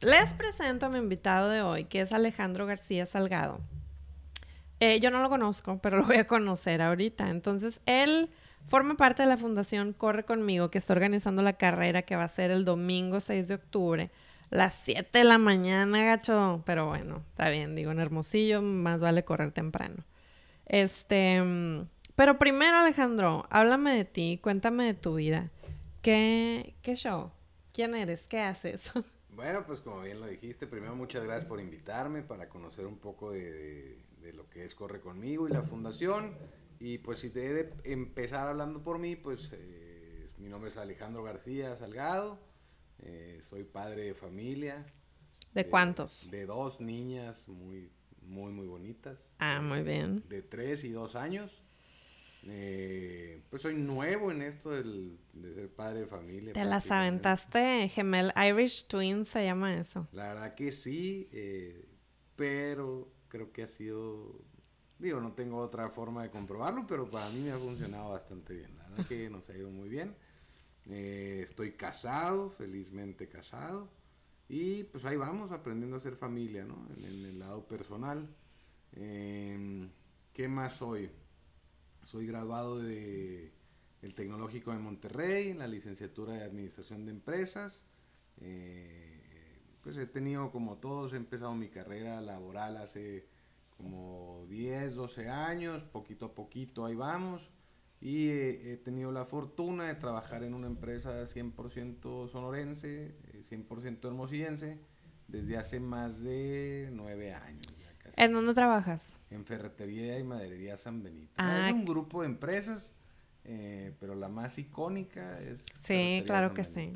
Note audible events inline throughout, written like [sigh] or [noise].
les presento a mi invitado de hoy, que es Alejandro García Salgado. Eh, yo no lo conozco, pero lo voy a conocer ahorita. Entonces, él forma parte de la fundación Corre conmigo, que está organizando la carrera que va a ser el domingo 6 de octubre, las 7 de la mañana, gacho. Pero bueno, está bien, digo, en Hermosillo más vale correr temprano. Este, pero primero, Alejandro, háblame de ti, cuéntame de tu vida. ¿Qué, qué show? ¿Quién eres? ¿Qué haces? [laughs] Bueno, pues como bien lo dijiste, primero muchas gracias por invitarme para conocer un poco de, lo que es Corre conmigo y la fundación. Y pues si te he de empezar hablando por mí, pues eh, mi nombre es Alejandro García Salgado, eh, soy padre de familia. ¿De cuántos? De dos niñas muy, muy, muy bonitas. Ah, muy bien. De tres y dos años. Eh, pues soy nuevo en esto del, de ser padre de familia. Te las aventaste, gemel Irish Twins se llama eso. La verdad que sí, eh, pero creo que ha sido, digo, no tengo otra forma de comprobarlo, pero para mí me ha funcionado bastante bien. La verdad que [laughs] nos ha ido muy bien. Eh, estoy casado, felizmente casado. Y pues ahí vamos aprendiendo a ser familia, ¿no? En, en el lado personal. Em, ¿Qué más soy? Soy graduado de el Tecnológico de Monterrey, en la licenciatura de Administración de Empresas. Eh, pues he tenido, como todos, he empezado mi carrera laboral hace como 10, 12 años, poquito a poquito ahí vamos. Y he tenido la fortuna de trabajar en una empresa 100% sonorense, 100% eh, hermosillense, desde hace más de 9 años. ¿En dónde trabajas? En Ferretería y Maderería San Benito. Ah, es un grupo de empresas, eh, pero la más icónica es... Sí, claro que sí.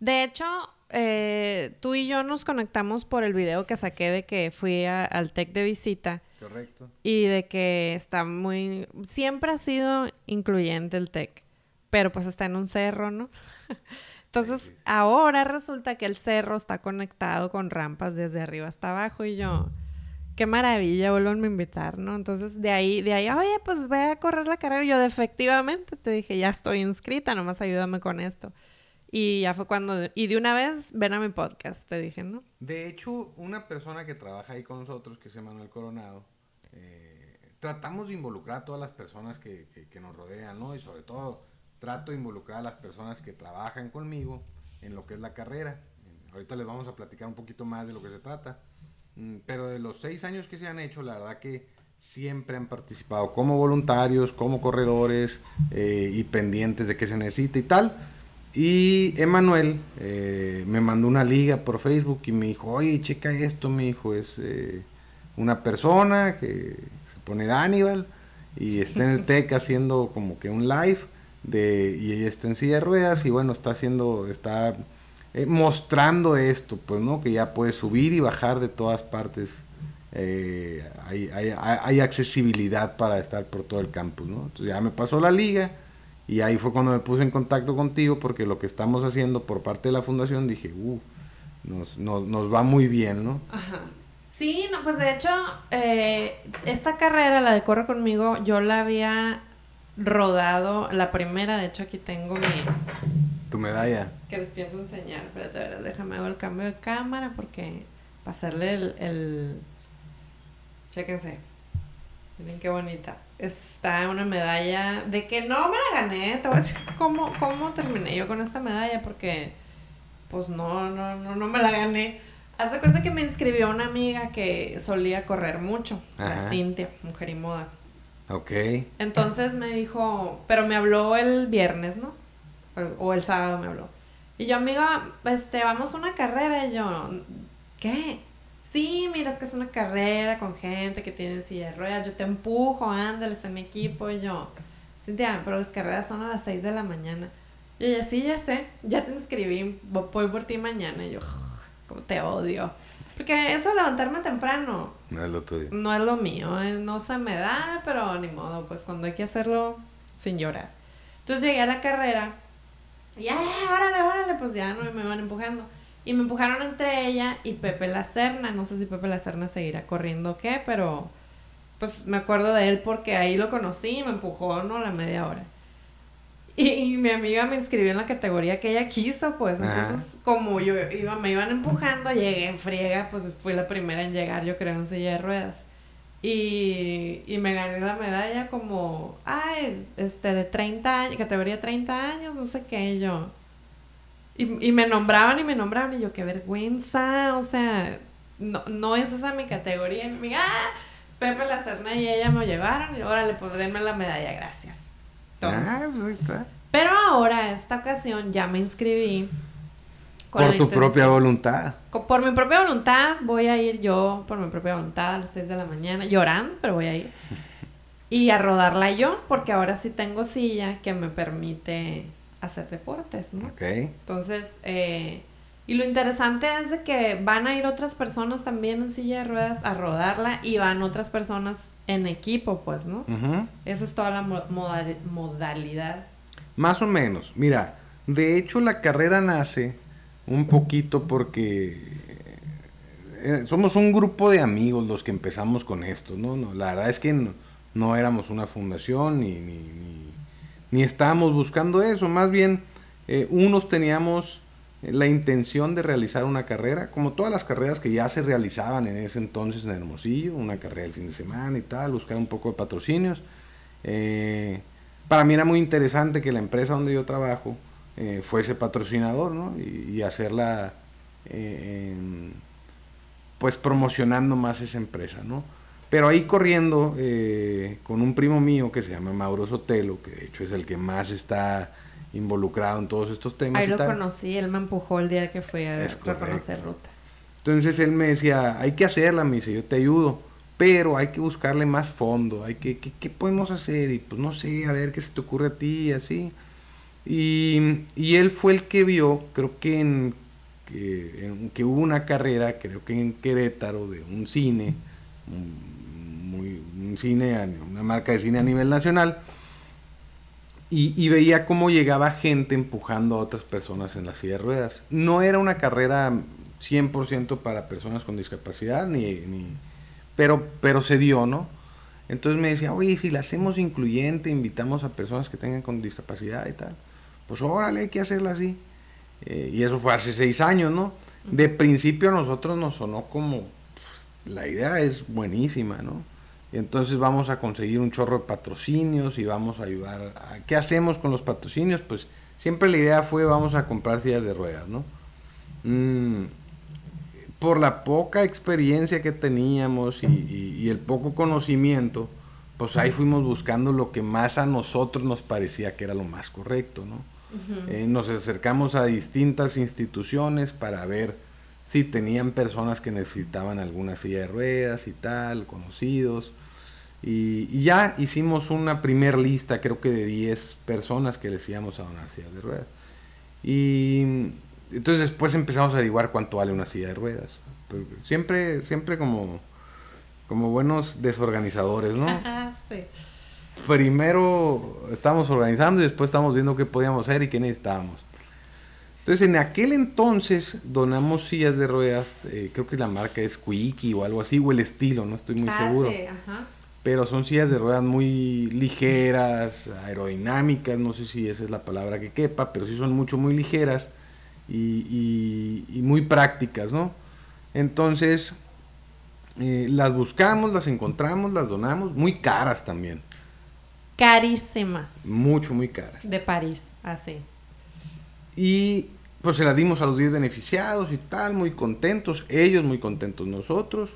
De hecho, eh, tú y yo nos conectamos por el video que saqué de que fui al TEC de visita. Correcto. Y de que está muy... Siempre ha sido incluyente el TEC, pero pues está en un cerro, ¿no? [laughs] Entonces, ahora resulta que el cerro está conectado con rampas desde arriba hasta abajo y yo qué maravilla, vuelvan a invitar, ¿no? Entonces de ahí, de ahí, oye, pues voy a correr la carrera. yo, efectivamente, te dije, ya estoy inscrita, nomás ayúdame con esto. Y ya fue cuando, y de una vez, ven a mi podcast, te dije, ¿no? De hecho, una persona que trabaja ahí con nosotros, que llama Manuel Coronado, eh, tratamos de involucrar a todas las personas que, que, nos rodean, ¿no? Y sobre todo, trato de involucrar a las personas que trabajan conmigo en lo que es la carrera. Ahorita les vamos a platicar un poquito más de lo que se trata. Mm, pero de los seis años que se han hecho, la verdad que siempre han participado como voluntarios, como corredores eh, y pendientes de qué se necesita y tal. Y Emanuel eh, me mandó una liga por Facebook y me dijo, oye, checa esto, mi hijo, es eh, una persona que se pone de Aníbal y está en el TEC [laughs] haciendo como que un live de, y ella está en silla de ruedas y bueno, está haciendo, está eh, mostrando esto, pues, ¿no? Que ya puedes subir y bajar de todas partes. Eh, hay, hay, hay, accesibilidad para estar por todo el campus, ¿no? Entonces ya me pasó la liga y ahí fue cuando me puse en contacto contigo porque lo que estamos haciendo por parte de la fundación dije, uh, nos, nos, nos va muy bien, ¿no? Ajá. Sí, no, pues de hecho, eh, esta carrera, la de Corre conmigo, yo la había rodado, la primera, de hecho aquí tengo mi, tu medalla. Que les pienso enseñar. Espérate, a ver, déjame hago el cambio de cámara porque para hacerle el, el... Chéquense. Miren qué bonita. Está una medalla de que no me la gané. Te voy a decir cómo, cómo terminé yo con esta medalla porque pues no, no, no, no me la gané. Haz de cuenta que me inscribió una amiga que solía correr mucho, la Cintia, mujer y moda. Ok. Entonces me dijo, pero me habló el viernes, ¿no? O el sábado me habló. Y yo, amiga, este, vamos a una carrera. Y yo, ¿qué? Sí, mira, es que es una carrera con gente que tiene silla de ruedas. Yo te empujo, ándales en mi equipo. Y yo, Cintia, pero las carreras son a las 6 de la mañana. Y ella, sí, ya sé, ya te inscribí, voy por ti mañana. Y yo, como te odio. Porque eso de levantarme temprano. No es lo tuyo. No es lo mío. Eh, no se me da, pero ni modo. Pues cuando hay que hacerlo sin llorar. Entonces llegué a la carrera y ya, órale, órale, pues ya no me van empujando. Y me empujaron entre ella y Pepe La Serna. No sé si Pepe La Serna seguirá corriendo o qué, pero pues me acuerdo de él porque ahí lo conocí y me empujó, ¿no? La media hora. Y, mi amiga me inscribió en la categoría que ella quiso, pues. Entonces, como yo iba, me iban empujando, llegué en friega, pues fui la primera en llegar, yo creo, en silla de ruedas. Y, y me gané la medalla como, ay, este, de 30 años, categoría 30 años, no sé qué, y yo. Y, y me nombraban y me nombraban, y yo, qué vergüenza, o sea, no, no es esa mi categoría. Y me ah, Pepe la Serna y ella me llevaron, y ahora le denme la medalla, gracias. ah, pues Pero ahora, esta ocasión, ya me inscribí por tu propia voluntad. Por mi propia voluntad voy a ir yo, por mi propia voluntad, a las 6 de la mañana, llorando, pero voy a ir. [laughs] Y a rodarla yo, porque ahora sí tengo silla que me permite hacer deportes, ¿no? Ok. Entonces, eh, y lo interesante es de que van a ir otras personas también en silla de ruedas a rodarla y van otras personas en equipo, pues, ¿no? Esa es toda la modalidad. Más o menos. Mira, de hecho la carrera nace un poquito porque eh, somos un grupo de amigos los que empezamos con esto, ¿no? no la verdad es que no, éramos una fundación ni, ni, ni, estábamos buscando eso, más bien eh, unos teníamos la intención de realizar una carrera, como todas las carreras que ya se realizaban en ese entonces en Hermosillo, una carrera el fin de semana y tal, buscar un poco de patrocinios. Eh, para mí era muy interesante que la empresa donde yo trabajo, eh, fuese patrocinador, ¿no? Y, hacerla, eh, pues promocionando más esa empresa, ¿no? Pero ahí corriendo eh, con un primo mío que se llama Mauro Sotelo, que de hecho es el que más está involucrado en todos estos temas. Ahí lo conocí, él me empujó el día que fui a reconocer ruta. Entonces él me decía, hay que hacerla, me dice, yo te ayudo, pero hay que buscarle más fondo, hay que, ¿qué, qué podemos hacer? Y pues no sé, a ver qué se te ocurre a ti, así. Y, él fue el que vio, creo que en, que, hubo una carrera, creo que en Querétaro, de un cine, un, muy, un cine, una marca de cine a nivel nacional, y, veía cómo llegaba gente empujando a otras personas en la silla de ruedas. No era una carrera 100% para personas con discapacidad, ni, ni, pero, pero se dio, ¿no? Entonces me decía, oye, si la hacemos incluyente, invitamos a personas que tengan con discapacidad y tal pues órale, hay que hacerla así. Eh, y eso fue hace seis años, ¿no? De principio a nosotros nos sonó como, pues, la idea es buenísima, ¿no? Y entonces vamos a conseguir un chorro de patrocinios y vamos a ayudar. A, ¿Qué hacemos con los patrocinios? Pues siempre la idea fue vamos a comprar sillas de ruedas, ¿no? Mm, por la poca experiencia que teníamos y el poco conocimiento, pues ahí fuimos buscando lo que más a nosotros nos parecía que era lo más correcto, ¿no? Eh, nos acercamos a distintas instituciones para ver si tenían personas que necesitaban alguna silla de ruedas y tal, conocidos. Y, ya hicimos una primer lista, creo que de 10 personas que les íbamos a donar sillas de ruedas. Y entonces después empezamos a averiguar cuánto vale una silla de ruedas. siempre, siempre como, como buenos desorganizadores, ¿no? [laughs] sí primero estábamos organizando y después estábamos viendo qué podíamos hacer y qué necesitábamos. Entonces, en aquel entonces donamos sillas de ruedas, eh, creo que la marca es Quickie o algo así, o el estilo, no estoy muy ah, seguro. Pero son sillas de ruedas muy ligeras, aerodinámicas, no sé si esa es la palabra que quepa, pero sí son mucho, muy ligeras y, muy prácticas, ¿no? Entonces, eh, las buscamos, las encontramos, las donamos, muy caras también. Carísimas. Mucho, muy caras. De París, así. Y pues se las dimos a los 10 beneficiados y tal, muy contentos, ellos muy contentos, nosotros.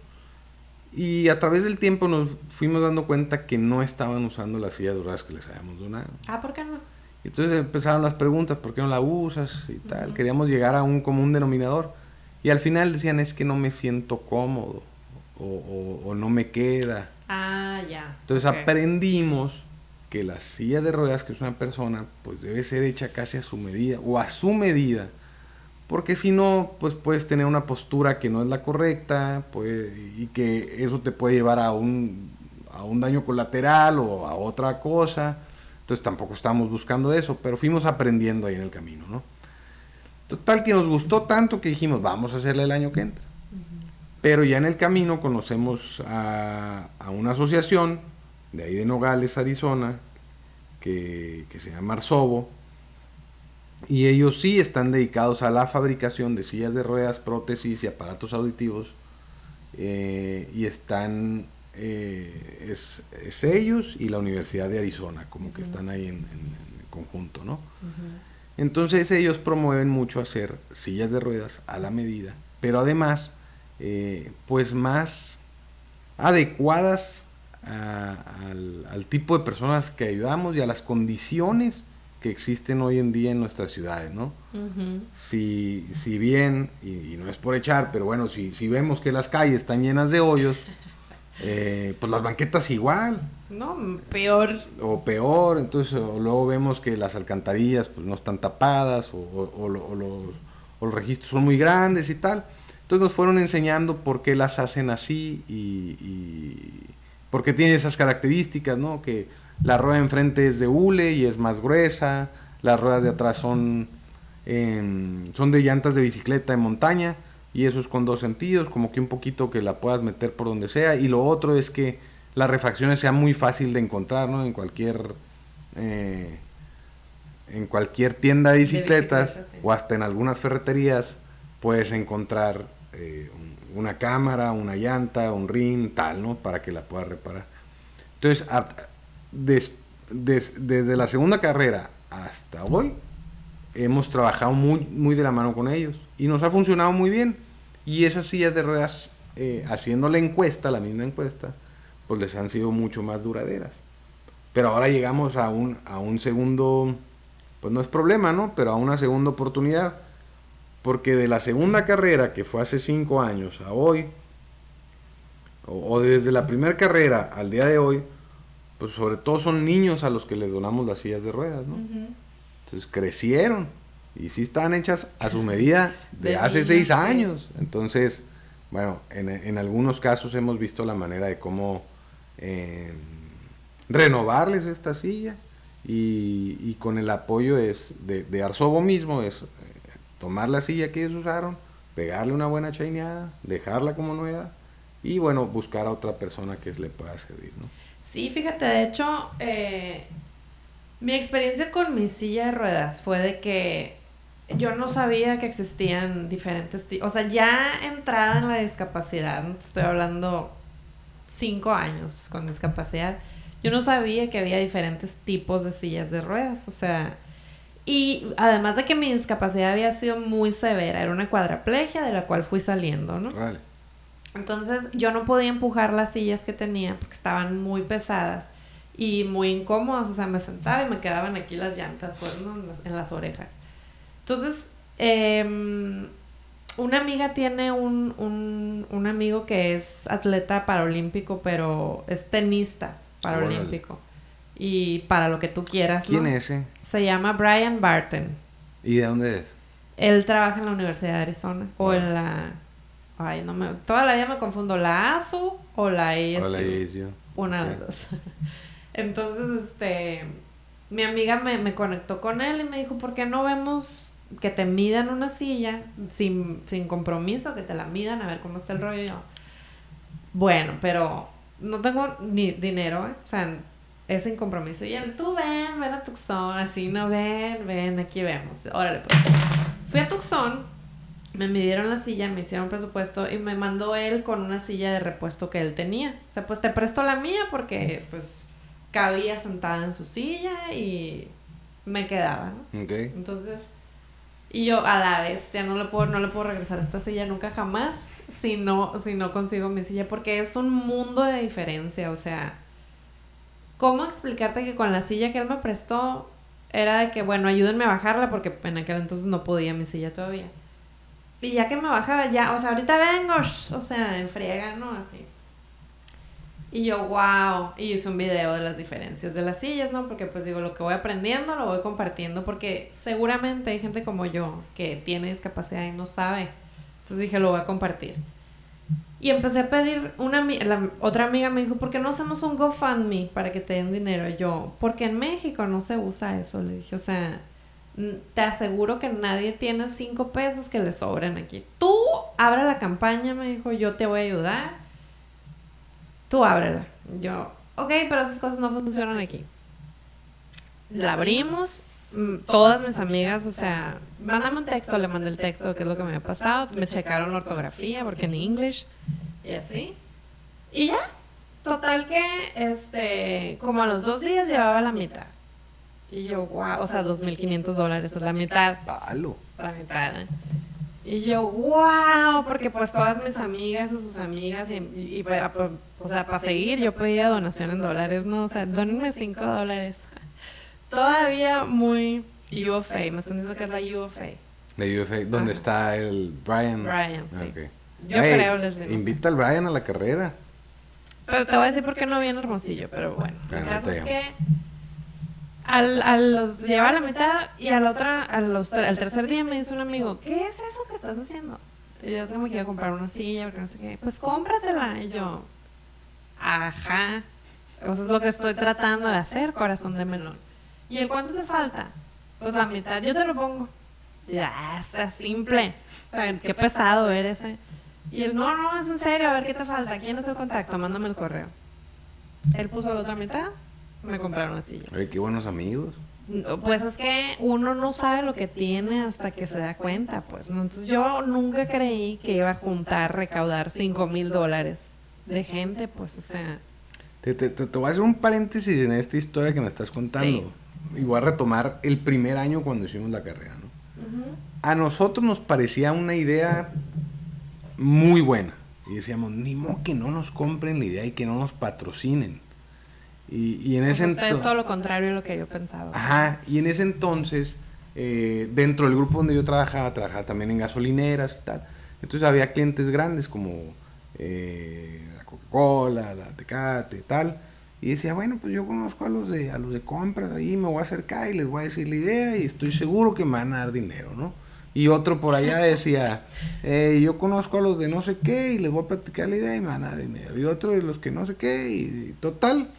Y a través del tiempo nos fuimos dando cuenta que no estaban usando la silla de ruedas que les habíamos donado. Ah, ¿por qué no? Entonces empezaron las preguntas, ¿por qué no la usas? Y tal. Queríamos llegar a un común denominador. Y al final decían, es que no me siento cómodo o, no me queda. Ah, ya. Entonces aprendimos que la silla de ruedas que es una persona, pues debe ser hecha casi a su medida o a su medida. Porque si no, pues puedes tener una postura que no es la correcta y que eso te puede llevar a un, a un daño colateral o a otra cosa. Entonces tampoco estábamos buscando eso, pero fuimos aprendiendo ahí en el camino, ¿no? Total que nos gustó tanto que dijimos, vamos a hacerle el año que entra. Pero ya en el camino conocemos a, a una asociación de ahí de Nogales, Arizona, que, que se llama Arsobo. Y ellos sí están dedicados a la fabricación de sillas de ruedas, prótesis y aparatos auditivos. Eh, y están, eh, es, ellos y la Universidad de Arizona, como que están ahí en, conjunto, ¿no? Entonces ellos promueven mucho hacer sillas de ruedas a la medida, pero además, eh, pues más adecuadas al, al, tipo de personas que ayudamos y a las condiciones que existen hoy en día en nuestras ciudades, ¿no? si, si bien, y, no es por echar, pero bueno, si, si vemos que las calles están llenas de hoyos, [laughs] eh, pues las banquetas igual. No, peor. O peor, entonces luego vemos que las alcantarillas pues, no están tapadas o, o, los, o, los, registros son muy grandes y tal. Entonces nos fueron enseñando por qué las hacen así y, y por qué tienen esas características, ¿no? Que la rueda de enfrente es de hule y es más gruesa. Las ruedas de atrás son, em, son de llantas de bicicleta de montaña. Y eso es con dos sentidos, como que un poquito que la puedas meter por donde sea. Y lo otro es que las refacciones sean muy fácil de encontrar, ¿no? En cualquier... Eh, en cualquier tienda de bicicletas o hasta en algunas ferreterías puedes encontrar eh, una cámara, una llanta, un ring, tal, ¿no? Para que la puedas reparar. Entonces, desde la segunda carrera hasta hoy, hemos trabajado muy, muy de la mano con ellos y nos ha funcionado muy bien. Y esas sillas de ruedas, eh, haciendo la encuesta, la misma encuesta, pues les han sido mucho más duraderas. Pero ahora llegamos a un, a un segundo, pues no es problema, ¿no? Pero a una segunda oportunidad. Porque de la segunda carrera, que fue hace cinco años, a hoy, o, o desde la primera carrera al día de hoy, pues sobre todo son niños a los que les donamos las sillas de ruedas, ¿no? Entonces crecieron y sí están hechas a su medida [laughs] de, hace seis años. Entonces, bueno, en, algunos casos hemos visto la manera de cómo em, renovarles esta silla y, con el apoyo es de, de Arsobo mismo, es tomar la silla que ellos usaron, pegarle una buena chaineada, dejarla como nueva y bueno, buscar a otra persona que le pueda servir, ¿no? Sí, fíjate, de hecho, eh, mi experiencia con mi silla de ruedas fue de que yo no sabía que existían diferentes tipos, o sea, ya entrada en la discapacidad, estoy hablando cinco años con discapacidad, yo no sabía que había diferentes tipos de sillas de ruedas, o sea, y además de que mi discapacidad había sido muy severa, era una cuadraplegia de la cual fui saliendo, ¿no? Vale. Entonces yo no podía empujar las sillas que tenía porque estaban muy pesadas y muy incómodas. O sea, me sentaba y me quedaban aquí las llantas pues, en, las, orejas. Entonces, em, una amiga tiene un, un, un, amigo que es atleta paralímpico, pero es tenista paralímpico. Y para lo que tú quieras. ¿Quién es ese? Se llama Brian Barton. ¿Y de dónde es? Él trabaja en la Universidad de Arizona o en la Ay, no me... Toda la vida me confundo la ASU o la ASU. O la ASU. Una de las dos. [laughs] Entonces, este... Mi amiga me, me conectó con él y me dijo, ¿por qué no vemos que te midan una silla sin, sin compromiso, que te la midan a ver cómo está el rollo? yo, bueno, pero no tengo ni dinero, ¿eh? O sea, es sin compromiso. Y él, tú ven, ven a Tucson, así, no ven, ven, aquí vemos. Órale, pues. Fui a Tucson me midieron la silla, me hicieron presupuesto y me mandó él con una silla de repuesto que él tenía. O sea, pues te presto la mía porque pues cabía sentada en su silla y me quedaba, ¿no? Entonces, y yo a la vez ya no le puedo, no le puedo regresar a esta silla nunca jamás si no, si no consigo mi silla porque es un mundo de diferencia, o sea, ¿cómo explicarte que con la silla que él me prestó era de que, bueno, ayúdenme a bajarla porque en aquel entonces no podía mi silla todavía y ya que me bajaba, ya, o sea, ahorita vengo, o sea, en friega, ¿no? Así. Y yo, wow, y hice un video de las diferencias de las sillas, ¿no? Porque pues digo, lo que voy aprendiendo lo voy compartiendo porque seguramente hay gente como yo que tiene discapacidad y no sabe. Entonces dije, lo voy a compartir. Y empecé a pedir, una otra amiga me dijo, ¿por qué no hacemos un GoFundMe para que te den dinero? Y yo, porque en México no se usa eso, le dije, o sea, te aseguro que nadie tiene cinco pesos que le sobren aquí. Tú abre la campaña, me dijo, yo te voy a ayudar. Tú ábrela. Yo, ok, pero esas cosas no funcionan aquí. La abrimos, todas mis amigas, o sea, mándame un texto, le mandé el texto, qué es lo que me había pasado, me checaron la ortografía, porque en inglés, y así. Y ya, total que, este, como a los dos días llevaba la mitad. Y yo, wow, o sea, 2.500 dólares, la mitad. Palo. La mitad. ¿eh? Y yo, wow, porque pues todas mis amigas y sus amigas, y, y, para, o sea, para seguir, yo pedía donación en dólares, ¿no? O sea, donenme 5 dólares. Todavía muy UFA, me están diciendo que es la UFA. La UFA, ¿dónde está el Brian? Brian, sí. Yo creo, les digo. Invita al Brian a la carrera. Pero te voy a decir por qué no viene Hermosillo, pero bueno. El caso es que al, al los a la mitad y a la otra, al, al tercer día me dice un amigo, ¿qué es eso que estás haciendo? Y yo es que me quiero comprar una silla, porque no sé qué. Pues cómpratela. Y yo, ajá. Eso es lo que estoy tratando de hacer, corazón de melón. ¿Y el cuánto te falta? Pues la mitad, yo te lo pongo. Ya, es simple. O sea, qué pesado eres. Eh. Y él, no, no, es en serio, a ver qué te falta. ¿Quién es el contacto? Mándame el correo. Él puso la otra mitad, me compraron la silla. Ay, qué buenos amigos. Pues es que uno no sabe lo que tiene hasta que se da cuenta, pues. Entonces yo nunca creí que iba a juntar, recaudar 5 mil dólares de gente, pues, o sea. Te, te, te, voy a hacer un paréntesis en esta historia que me estás contando. Y voy a retomar el primer año cuando hicimos la carrera, ¿no? A nosotros nos parecía una idea muy buena. Y decíamos, ni modo que no nos compren la idea y que no nos patrocinen. Y, y en ese entonces... Es todo lo contrario de lo que yo pensaba. Ajá, y en ese entonces, eh, dentro del grupo donde yo trabajaba, trabajaba también en gasolineras y tal. Entonces había clientes grandes como eh, la Coca-Cola, la Tecate y tal. Y decía, bueno, pues yo conozco a los de a los de compras ahí, me voy a acercar y les voy a decir la idea y estoy seguro que me van a dar dinero, ¿no? Y otro por allá decía, eh, yo conozco a los de no sé qué y les voy a platicar la idea y me van a dar dinero. Y otro de los que no sé qué. Y total,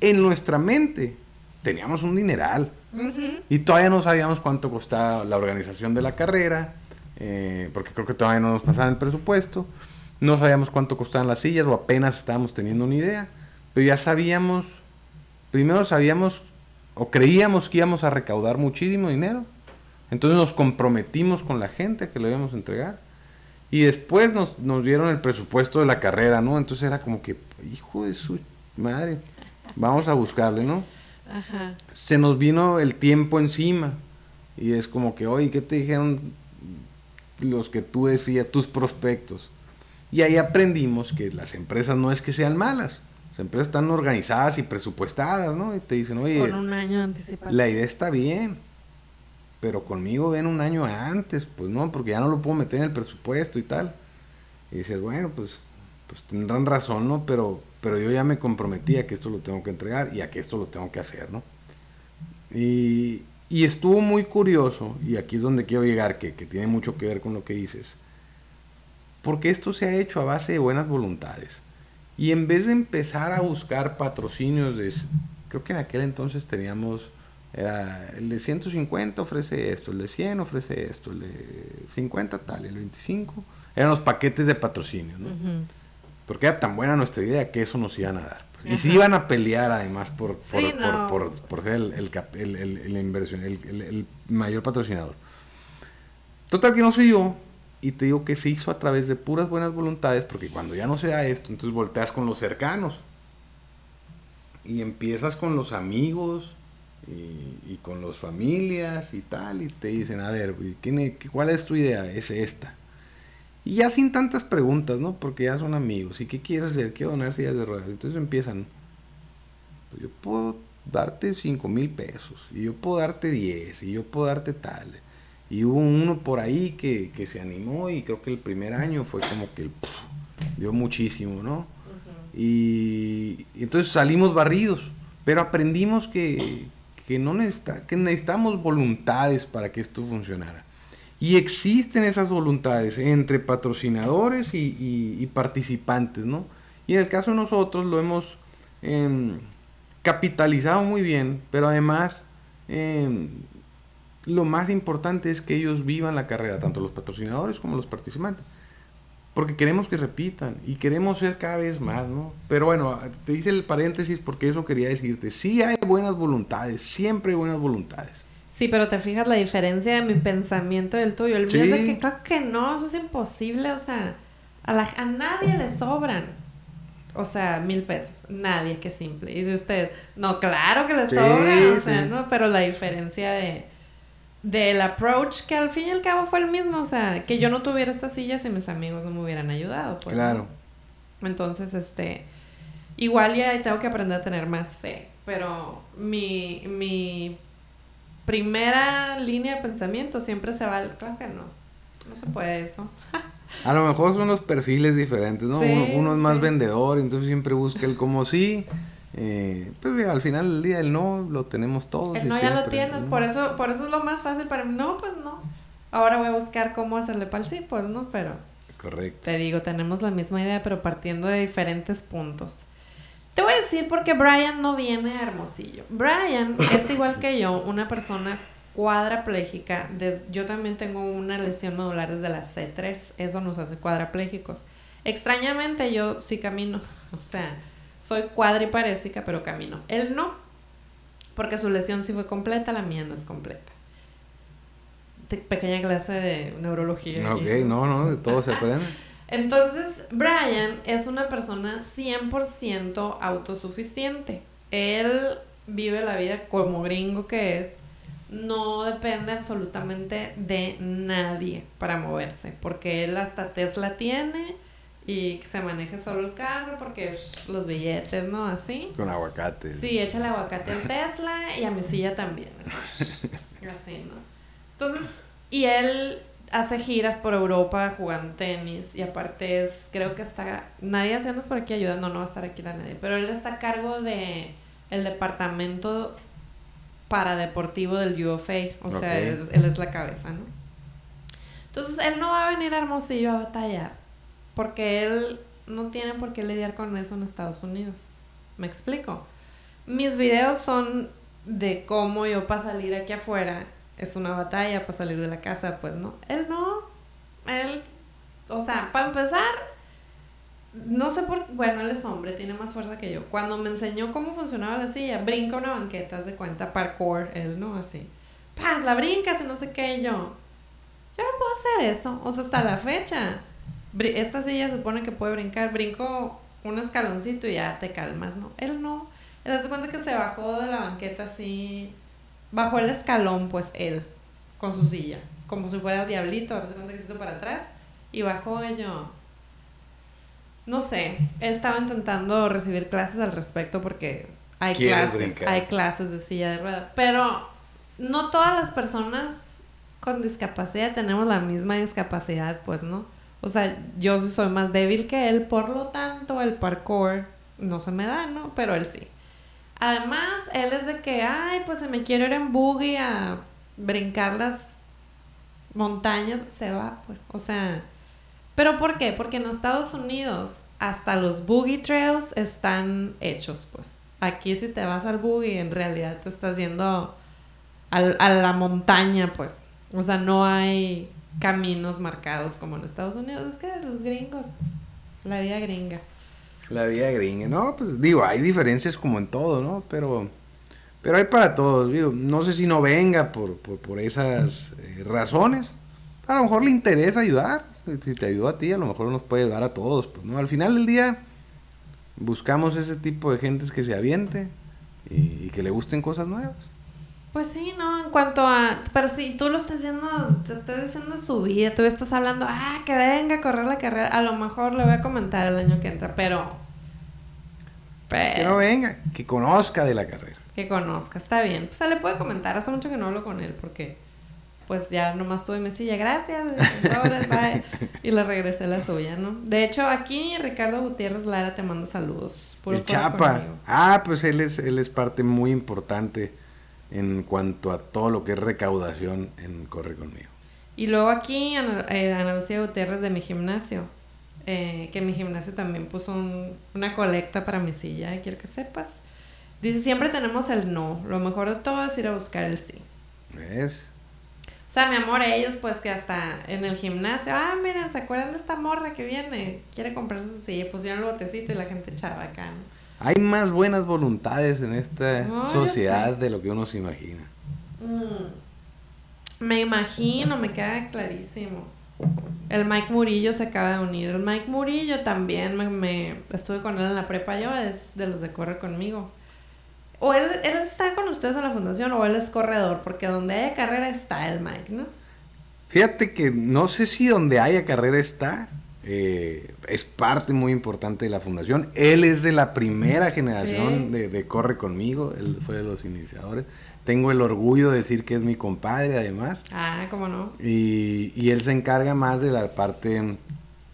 en nuestra mente teníamos un dineral. Y todavía no sabíamos cuánto costaba la organización de la carrera, eh, porque creo que todavía no nos pasaban el presupuesto. No sabíamos cuánto costaban las sillas o apenas estábamos teniendo una idea. Pero ya sabíamos, primero sabíamos o creíamos que íbamos a recaudar muchísimo dinero entonces nos comprometimos con la gente que lo íbamos a entregar. Y después nos, nos dieron el presupuesto de la carrera, ¿no? Entonces era como que, hijo de su madre, vamos a buscarle, ¿no? Ajá. Se nos vino el tiempo encima. Y es como que, oye, ¿qué te dijeron los que tú decías, tus prospectos? Y ahí aprendimos que las empresas no es que sean malas. Las empresas están organizadas y presupuestadas, ¿no? Y te dicen, oye, Con un año de anticipación. La idea está bien pero conmigo ven un año antes, pues no, porque ya no lo puedo meter en el presupuesto y tal. Y dices, bueno, pues, pues tendrán razón, ¿no? Pero, pero yo ya me comprometí a que esto lo tengo que entregar y a que esto lo tengo que hacer, ¿no? Y, y estuvo muy curioso, y aquí es donde quiero llegar, que, que tiene mucho que ver con lo que dices, porque esto se ha hecho a base de buenas voluntades. Y en vez de empezar a buscar patrocinios, de, creo que en aquel entonces teníamos era el de 150 ofrece esto, el de 100 ofrece esto, el de 50 tal, el 25. Eran los paquetes de patrocinio, ¿no? Porque era tan buena nuestra idea que eso nos iban a dar. Pues. Y si iban a pelear además por, por, por, ser el, el, el, inversión, el, mayor patrocinador. Total que no se dio. Y te digo que se hizo a través de puras buenas voluntades, porque cuando ya no se da esto, entonces volteas con los cercanos. Y empiezas con los amigos, y, con las familias y tal, y te dicen, a ver, ¿cuál es tu idea? Es esta. Y ya sin tantas preguntas, ¿no? Porque ya son amigos. ¿Y qué quieres hacer? Quiero donar sillas de ruedas. Entonces empiezan, pues yo puedo darte 5 mil pesos, y yo puedo darte 10, y yo puedo darte tal. Y hubo uno por ahí que, que se animó y creo que el primer año fue como que dio muchísimo, ¿no? y entonces salimos barridos, pero aprendimos que, que, no necesita, que necesitamos voluntades para que esto funcionara. Y existen esas voluntades entre patrocinadores y, participantes, ¿no? Y en el caso de nosotros lo hemos em, capitalizado muy bien, pero además em, lo más importante es que ellos vivan la carrera, tanto los patrocinadores como los participantes. porque queremos que repitan y queremos ser cada vez más, ¿no? Pero bueno, te hice el paréntesis porque eso quería decirte. Sí hay buenas voluntades, siempre hay buenas voluntades. Sí, pero te fijas la diferencia de mi pensamiento del tuyo. El mío es de que claro que no, eso es imposible, o sea, a, la, a nadie le sobran. O sea, mil pesos. Nadie, qué simple. Y dice usted, no, claro que le sobran, o sea, ¿no? Pero la diferencia de del approach que al fin y al cabo fue el mismo, o sea, que yo no tuviera estas sillas y mis amigos no me hubieran ayudado, pues. Claro. Entonces, este, igual ya tengo que aprender a tener más fe, pero mi, mi primera línea de pensamiento siempre se va al, claro que no, no se puede eso. [laughs] a lo mejor son los perfiles diferentes, ¿no? uno, es más vendedor, entonces siempre busca el como sí. Eh, pues al final del día el no lo tenemos todos. El no ya lo tienes, por eso, por eso es lo más fácil para mí. No, pues no. Ahora voy a buscar cómo hacerle para el sí, pues no, pero. Correcto. Te digo, tenemos la misma idea, pero partiendo de diferentes puntos. Te voy a decir porque Brian no viene a Hermosillo. Brian [laughs] es igual que yo, una persona cuadraplégica. yo también tengo una lesión medular desde la C3. Eso nos hace cuadraplégicos. Extrañamente yo sí camino. [laughs] O sea, soy cuadriparésica, pero camino. Él no, porque su lesión sí fue completa, la mía no es completa. pequeña clase de neurología. Ok, no, no, de todo se aprende. [laughs] Entonces, Brian es una persona 100% autosuficiente. Él vive la vida como gringo que es. No depende absolutamente de nadie para moverse, porque él hasta Tesla tiene y que se maneje solo el carro porque los billetes, ¿no? Así. Con aguacate. Sí, échale aguacate al Tesla y a mi silla también. [laughs] Así, ¿no? Entonces, y él hace giras por Europa jugando tenis y aparte es, creo que está, nadie haciendo por aquí ayudando, no va a estar aquí la nadie, pero él está a cargo de el departamento para deportivo del UFA, o sea, él es la cabeza, ¿no? Entonces, él no va a venir a Hermosillo a batallar porque él no tiene por qué lidiar con eso en Estados Unidos. ¿Me explico? Mis videos son de cómo yo para salir aquí afuera es una batalla para salir de la casa, pues no. Él no. Él, o sea, para empezar, no sé por bueno, él es hombre, tiene más fuerza que yo. Cuando me enseñó cómo funcionaba la silla, brinca una banqueta, de cuenta, parkour, él no, así. Paz, la brincas y no sé qué, yo. Yo no puedo hacer eso, o sea, hasta la fecha esta silla supone que puede brincar, brinco un escaloncito y ya te calmas, ¿no? Él no. Él hace cuenta que se bajó de la banqueta así, bajó el escalón, pues él, con su silla, como si fuera el diablito, hace cuenta que se hizo para atrás y bajó yo. No sé, he estado intentando recibir clases al respecto porque hay clases, hay clases de silla de ruedas, pero no todas las personas con discapacidad tenemos la misma discapacidad, pues, ¿no? O sea, yo soy más débil que él, por lo tanto, el parkour no se me da, ¿no? Pero él sí. Además, él es de que, ay, pues se me quiero ir en buggy a brincar las montañas, se va, pues, o sea. ¿Pero por qué? Porque en Estados Unidos hasta los boogie trails están hechos, pues. Aquí si te vas al buggy, en realidad te estás yendo a la montaña, pues. O sea, no hay caminos marcados como en Estados Unidos. Es que los gringos, la vida gringa. La vida gringa, no, pues digo, hay diferencias como en todo, ¿no? Pero, pero hay para todos, digo, no sé si no venga por, por, esas eh, razones. A lo mejor le interesa ayudar, si te ayudó a ti, a lo mejor nos puede ayudar a todos, pues, ¿no? Al final del día, buscamos ese tipo de gentes que se aviente y que le gusten cosas nuevas. Pues sí, ¿no? En cuanto a... Pero si tú lo estás viendo, te estoy diciendo su vida, tú estás hablando, ah, que venga a correr la carrera, a lo mejor le voy a comentar el año que entra, pero... pero que no venga, que conozca de la carrera. Que conozca, está bien. Pues se le puede comentar, hace mucho que no hablo con él porque pues ya nomás tuve mi silla, gracias, bye. [laughs] y le regresé la suya, ¿no? De hecho, aquí Ricardo Gutiérrez Lara te manda saludos. el Chapa. Ah, pues él es, él es parte muy importante en cuanto a todo lo que es recaudación en Corre conmigo. Y luego aquí eh, Ana, Lucía Gutiérrez de mi gimnasio, eh, que mi gimnasio también puso una colecta para mi silla, quiero que sepas. Dice, siempre tenemos el no, lo mejor de todo es ir a buscar el sí. ¿Ves? O sea, mi amor, ellos pues que hasta en el gimnasio, ah, miren, ¿se acuerdan de esta morra que viene? Quiere comprarse su silla, pusieron el botecito y la gente echaba acá, ¿no? Hay más buenas voluntades en esta sociedad de lo que uno se imagina. Mm. Me imagino, me queda clarísimo. El Mike Murillo se acaba de unir. El Mike Murillo también me, estuve con él en la prepa yo, es de los de corre conmigo. O él, está con ustedes en la fundación o él es corredor, porque donde haya carrera está el Mike, ¿no? Fíjate que no sé si donde haya carrera está. Eh, es parte muy importante de la fundación. Él es de la primera generación de, de, Corre conmigo. Él fue de los iniciadores. Tengo el orgullo de decir que es mi compadre, además. Ah, cómo no. Y, y él se encarga más de la parte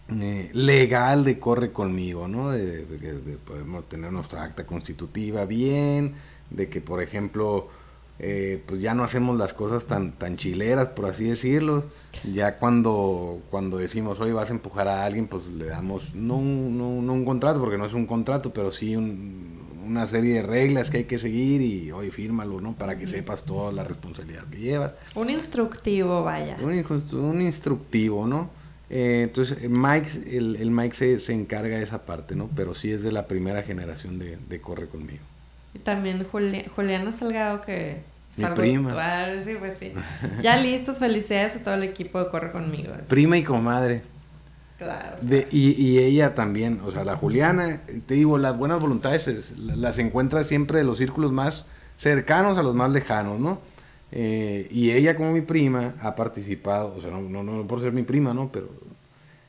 eh, legal de corre conmigo, ¿no? De, de, podemos tener nuestra acta constitutiva bien, de que, por ejemplo, eh, pues ya no hacemos las cosas tan, tan chileras, por así decirlo. Ya cuando, cuando decimos, oye, vas a empujar a alguien, pues le damos, no un, no, no un contrato, porque no es un contrato, pero sí una serie de reglas que hay que seguir y, oye, fírmalo, ¿no? Para que sepas toda la responsabilidad que llevas. Un instructivo, vaya. Un, un instructivo, ¿no? Eh, entonces, Mike, el, el Mike se, se, encarga de esa parte, ¿no? Pero sí es de la primera generación de, de Corre Conmigo. Y también Juliana Salgado, que... Mi prima. sí, pues sí. [laughs] Ya listos, felicidades a todo el equipo de Corre Conmigo. Prima y comadre. Claro. de, y, y, ella también, o sea, la Juliana, te digo, las buenas voluntades las encuentra siempre de los círculos más cercanos a los más lejanos, ¿no? Eh, y ella como mi prima ha participado, o sea, no, no, no, por ser mi prima, ¿no? Pero,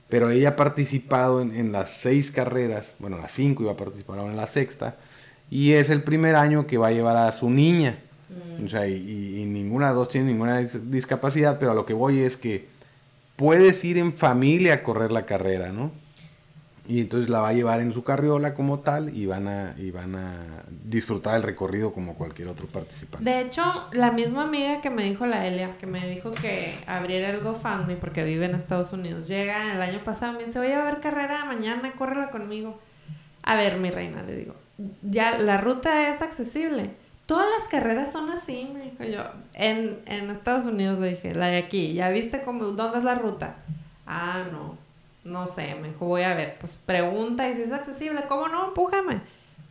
pero ella ha participado en, en las seis carreras, bueno, las cinco iba a participar ahora en la sexta, y es el primer año que va a llevar a su niña. Mm. O sea, y, y, ninguna de dos tiene ninguna discapacidad, pero a lo que voy es que puedes ir en familia a correr la carrera, ¿no? Y entonces la va a llevar en su carriola como tal y van a, y van a disfrutar el recorrido como cualquier otro participante. De hecho, la misma amiga que me dijo la Elia, que me dijo que abriera el GoFundMe porque vive en Estados Unidos, llega el año pasado y me dice, voy a ver carrera mañana, córrela conmigo. A ver, mi reina, le digo, ya la ruta es accesible. Todas las carreras son así, me dijo yo. En, en Estados Unidos le dije, la de aquí, ¿ya viste cómo, dónde es la ruta? Ah, no no sé, me dijo, voy a ver, pues pregunta y si es accesible, ¿cómo no? Empújame.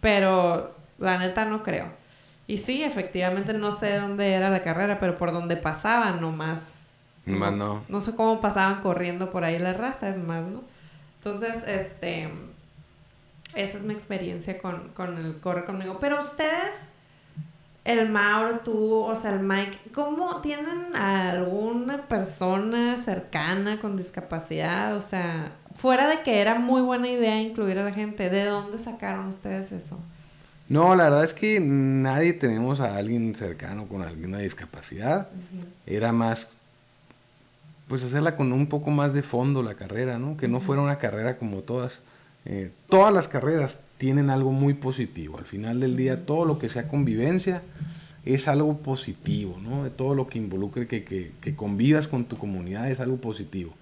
Pero la neta no creo. Y sí, efectivamente no sé dónde era la carrera, pero por donde pasaban nomás. Más no. No sé cómo pasaban corriendo por ahí la raza, es más, ¿no? Entonces, este, esa es mi experiencia con, con el corre conmigo. Pero ustedes el Mauro, tú, o sea, el Mike, ¿cómo tienen a alguna persona cercana con discapacidad? O sea, fuera de que era muy buena idea incluir a la gente, ¿de dónde sacaron ustedes eso? No, la verdad es que nadie tenemos a alguien cercano con alguna discapacidad. Era más, pues hacerla con un poco más de fondo la carrera, ¿no? Que no fuera una carrera como todas. Eh, todas las carreras tienen algo muy positivo. Al final del día, todo lo que sea convivencia es algo positivo, ¿no? Todo lo que involucre que, que, convivas con tu comunidad es algo positivo.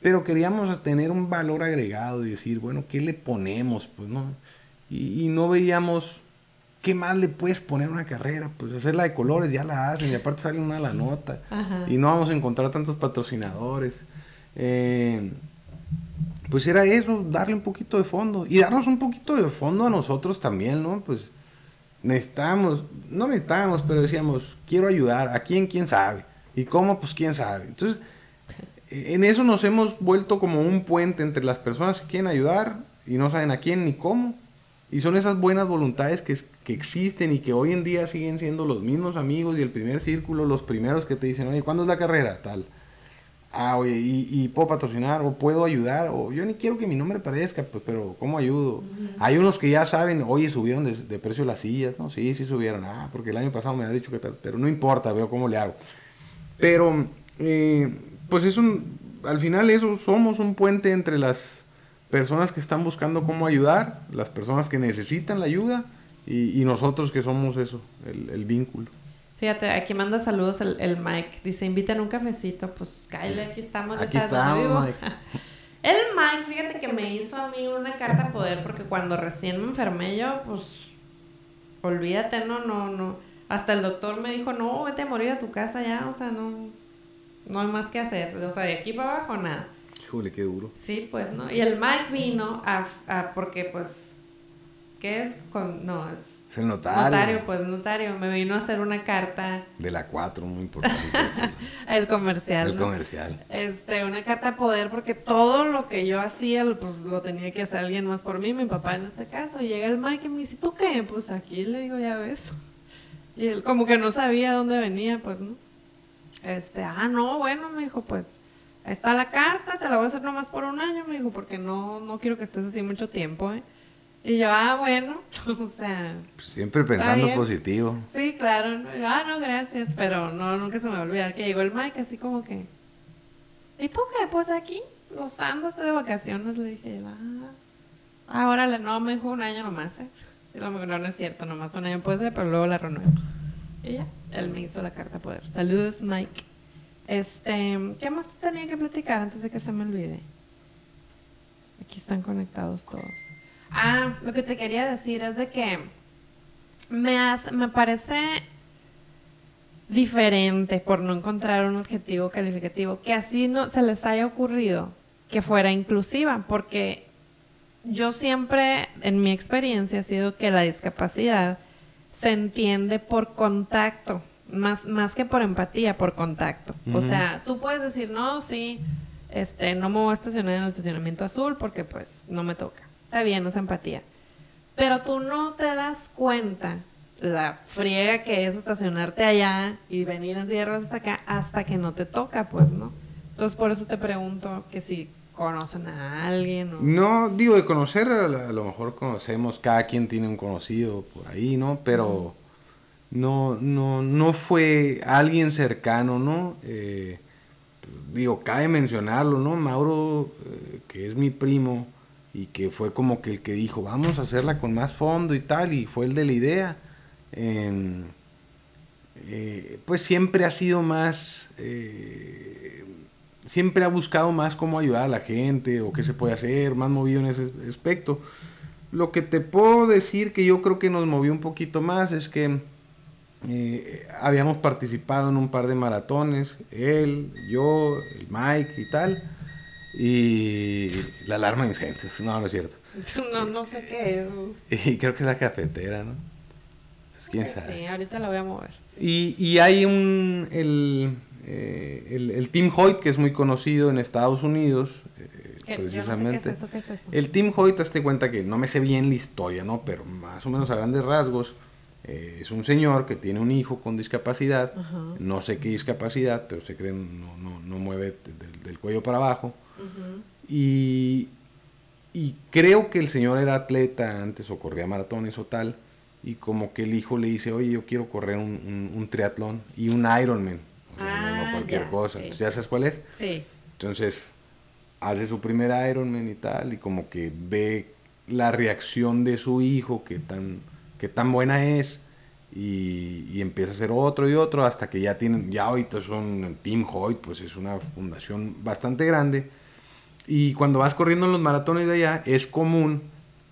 Pero queríamos tener un valor agregado y decir, bueno, ¿qué le ponemos? Pues, ¿no? Y, no veíamos qué más le puedes poner a una carrera. Pues hacerla de colores ya la hacen y aparte sale una la nota. Y no vamos a encontrar tantos patrocinadores. Eh, pues era eso, darle un poquito de fondo. Y darnos un poquito de fondo a nosotros también, ¿no? Pues necesitábamos, no necesitábamos, pero decíamos, quiero ayudar. ¿A quién? ¿Quién sabe? ¿Y cómo? Pues quién sabe. Entonces, en eso nos hemos vuelto como un puente entre las personas que quieren ayudar y no saben a quién ni cómo. Y son esas buenas voluntades que, que existen y que hoy en día siguen siendo los mismos amigos y el primer círculo, los primeros que te dicen, oye, ¿cuándo es la carrera? Tal ah, oye, y, puedo patrocinar o puedo ayudar, o yo ni quiero que mi nombre aparezca, pues, pero ¿cómo ayudo? Hay unos que ya saben, oye, subieron de, precio las sillas, ¿no? Sí, sí subieron, ah, porque el año pasado me ha dicho que tal, pero no importa, veo cómo le hago. Pero, eh, pues es un, al final eso, somos un puente entre las personas que están buscando cómo ayudar, las personas que necesitan la ayuda, y, nosotros que somos eso, el vínculo. Fíjate, aquí manda saludos el, el Mike. Dice, invitan un cafecito. Pues, Kyle, aquí estamos. Aquí estamos, Mike. [laughs] el Mike, fíjate que me hizo a mí una carta poder porque cuando recién me enfermé yo, pues, olvídate, no, no, no. Hasta el doctor me dijo, no, vete a morir a tu casa ya, o sea, no, no hay más que hacer. O sea, de aquí para abajo nada. Híjole, qué duro. Sí, pues, ¿no? Y el Mike vino a, a porque, pues, ¿qué es? Con, no, es... Es el notario. Notario, pues, notario. Me vino a hacer una carta. De la 4, muy importante. [laughs] el comercial. El ¿no? comercial. Este, una carta de poder, porque todo lo que yo hacía, pues, lo tenía que hacer alguien más por mí, mi papá en este caso. Y llega el Mike y me dice, ¿tú qué? Pues aquí le digo, ya ves. Y él como que no sabía dónde venía, pues, ¿no? Este, ah, no, bueno, me dijo, pues, ahí está la carta, te la voy a hacer nomás por un año, me dijo, porque no, no quiero que estés así mucho tiempo, ¿eh? Y yo, ah, bueno, [laughs] o sea... Siempre pensando positivo. Sí, claro. Ah, no, gracias, pero no, nunca se me va a olvidar que llegó el Mike así como que... ¿Y tú qué? Pues aquí, gozando, estoy de vacaciones, le dije, ah, ah, órale, no, me dijo un año nomás, ¿eh? Y lo mejor no, no es cierto, nomás un año puede ser, pero luego la renuevo. Y ya, él me hizo la carta poder. Saludos, Mike. Este, ¿qué más tenía que platicar antes de que se me olvide? Aquí están conectados todos. Ah, lo que te quería decir es de que me, has, me parece diferente por no encontrar un adjetivo calificativo que así no se les haya ocurrido que fuera inclusiva, porque yo siempre, en mi experiencia, ha sido que la discapacidad se entiende por contacto, más, más que por empatía, por contacto. O sea, tú puedes decir, no, sí, este, no me voy a estacionar en el estacionamiento azul porque pues no me toca. Está bien, es empatía. Pero tú no te das cuenta la friega que es estacionarte allá y venir en cierres hasta acá hasta que no te toca, pues, ¿no? Entonces, por eso te pregunto que si conocen a alguien o... No, digo, de conocer, a, lo mejor conocemos, cada quien tiene un conocido por ahí, ¿no? Pero no, no, no fue alguien cercano, ¿no? Eh, digo, cabe mencionarlo, ¿no? Mauro, eh, que es mi primo, y que fue como que el que dijo, vamos a hacerla con más fondo y tal, y fue el de la idea. Eh, pues siempre ha sido más, eh, siempre ha buscado más cómo ayudar a la gente o qué se puede hacer, más movido en ese aspecto. Lo que te puedo decir que yo creo que nos movió un poquito más es que eh, habíamos participado en un par de maratones, él, yo, el Mike y tal y la alarma de incendios. No, no es cierto. [laughs] No, no sé qué es. [laughs] Y creo que es la cafetera, ¿no? Pues, ¿Quién sabe? Sí, ahorita la voy a mover. Y, y hay un. El, eh, el, el, Team Hoyt, que es muy conocido en Estados Unidos. Eh, precisamente. qué, es eso, qué es eso. El Team Hoyt, te cuenta que no me sé bien la historia, ¿no? Pero más o menos a grandes rasgos. Eh, es un señor que tiene un hijo con discapacidad. No sé qué discapacidad, pero se cree no, no, no mueve del cuello para abajo y, y creo que el señor era atleta antes o corría maratones o tal. Y como que el hijo le dice, oye, yo quiero correr un, un, triatlón y un Ironman. O sea, no, ah, cualquier cosa. ¿Ya sabes cuál es? Sí. Entonces, hace su primer Ironman y tal, y como que ve la reacción de su hijo, que tan, que tan buena es, y, y, empieza a hacer otro y otro, hasta que ya tienen, ya ahorita son Team Hoyt, pues es una fundación bastante grande, y cuando vas corriendo en los maratones de allá, es común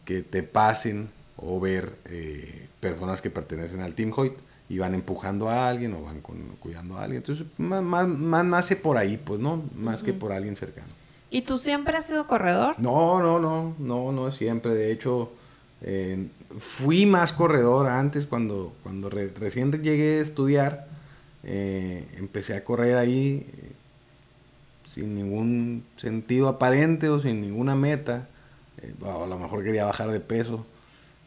que te pasen o ver eh, personas que pertenecen al Team Hoyt y van empujando a alguien o van cuidando a alguien. Entonces, más, más, nace por ahí, pues, ¿no? Más que por alguien cercano. ¿Y tú siempre has sido corredor? No, no, no, no, no siempre. De hecho, eh, fui más corredor antes cuando, cuando recién llegué a estudiar. Eh, empecé a correr ahí sin ningún sentido aparente o sin ninguna meta. Eh, a lo mejor quería bajar de peso.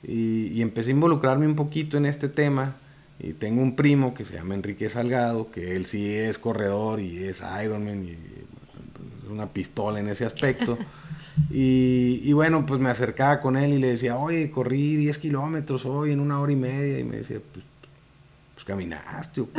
Y, empecé a involucrarme un poquito en este tema. Y tengo un primo que se llama Enrique Salgado, que él sí es corredor y es Ironman y es una pistola en ese aspecto. [laughs] y, y, bueno, pues me acercaba con él y le decía, oye, corrí 10 kilómetros hoy en una hora y media. Y me decía, pues pues caminaste. [laughs]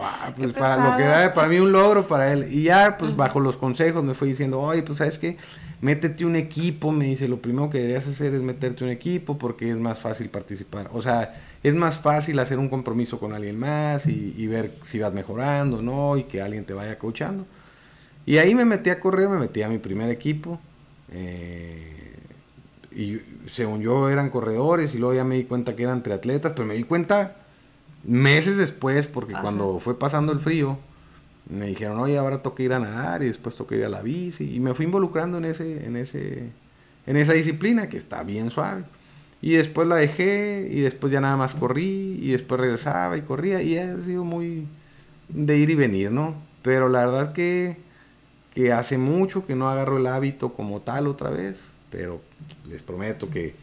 Ah, pues para lo que era para mí un logro para él. Y ya, pues bajo los consejos me fue diciendo, oye, pues sabes qué, métete un equipo, me dice, lo primero que deberías hacer es meterte un equipo porque es más fácil participar. O sea, es más fácil hacer un compromiso con alguien más y, ver si vas mejorando, ¿no? Y que alguien te vaya coachando. Y ahí me metí a correr, me metí a mi primer equipo. Eh, y según yo eran corredores y luego ya me di cuenta que eran triatletas, pero me di cuenta meses después, porque cuando fue pasando el frío, me dijeron, oye, ahora toca ir a nadar y después toca ir a la bici. Y me fui involucrando en, ese, en, ese, en esa disciplina que está bien suave. Y después la dejé y después ya nada más corrí y después regresaba y corría y ha sido muy de ir y venir, ¿no? Pero la verdad que, que hace mucho que no agarro el hábito como tal otra vez, pero les prometo que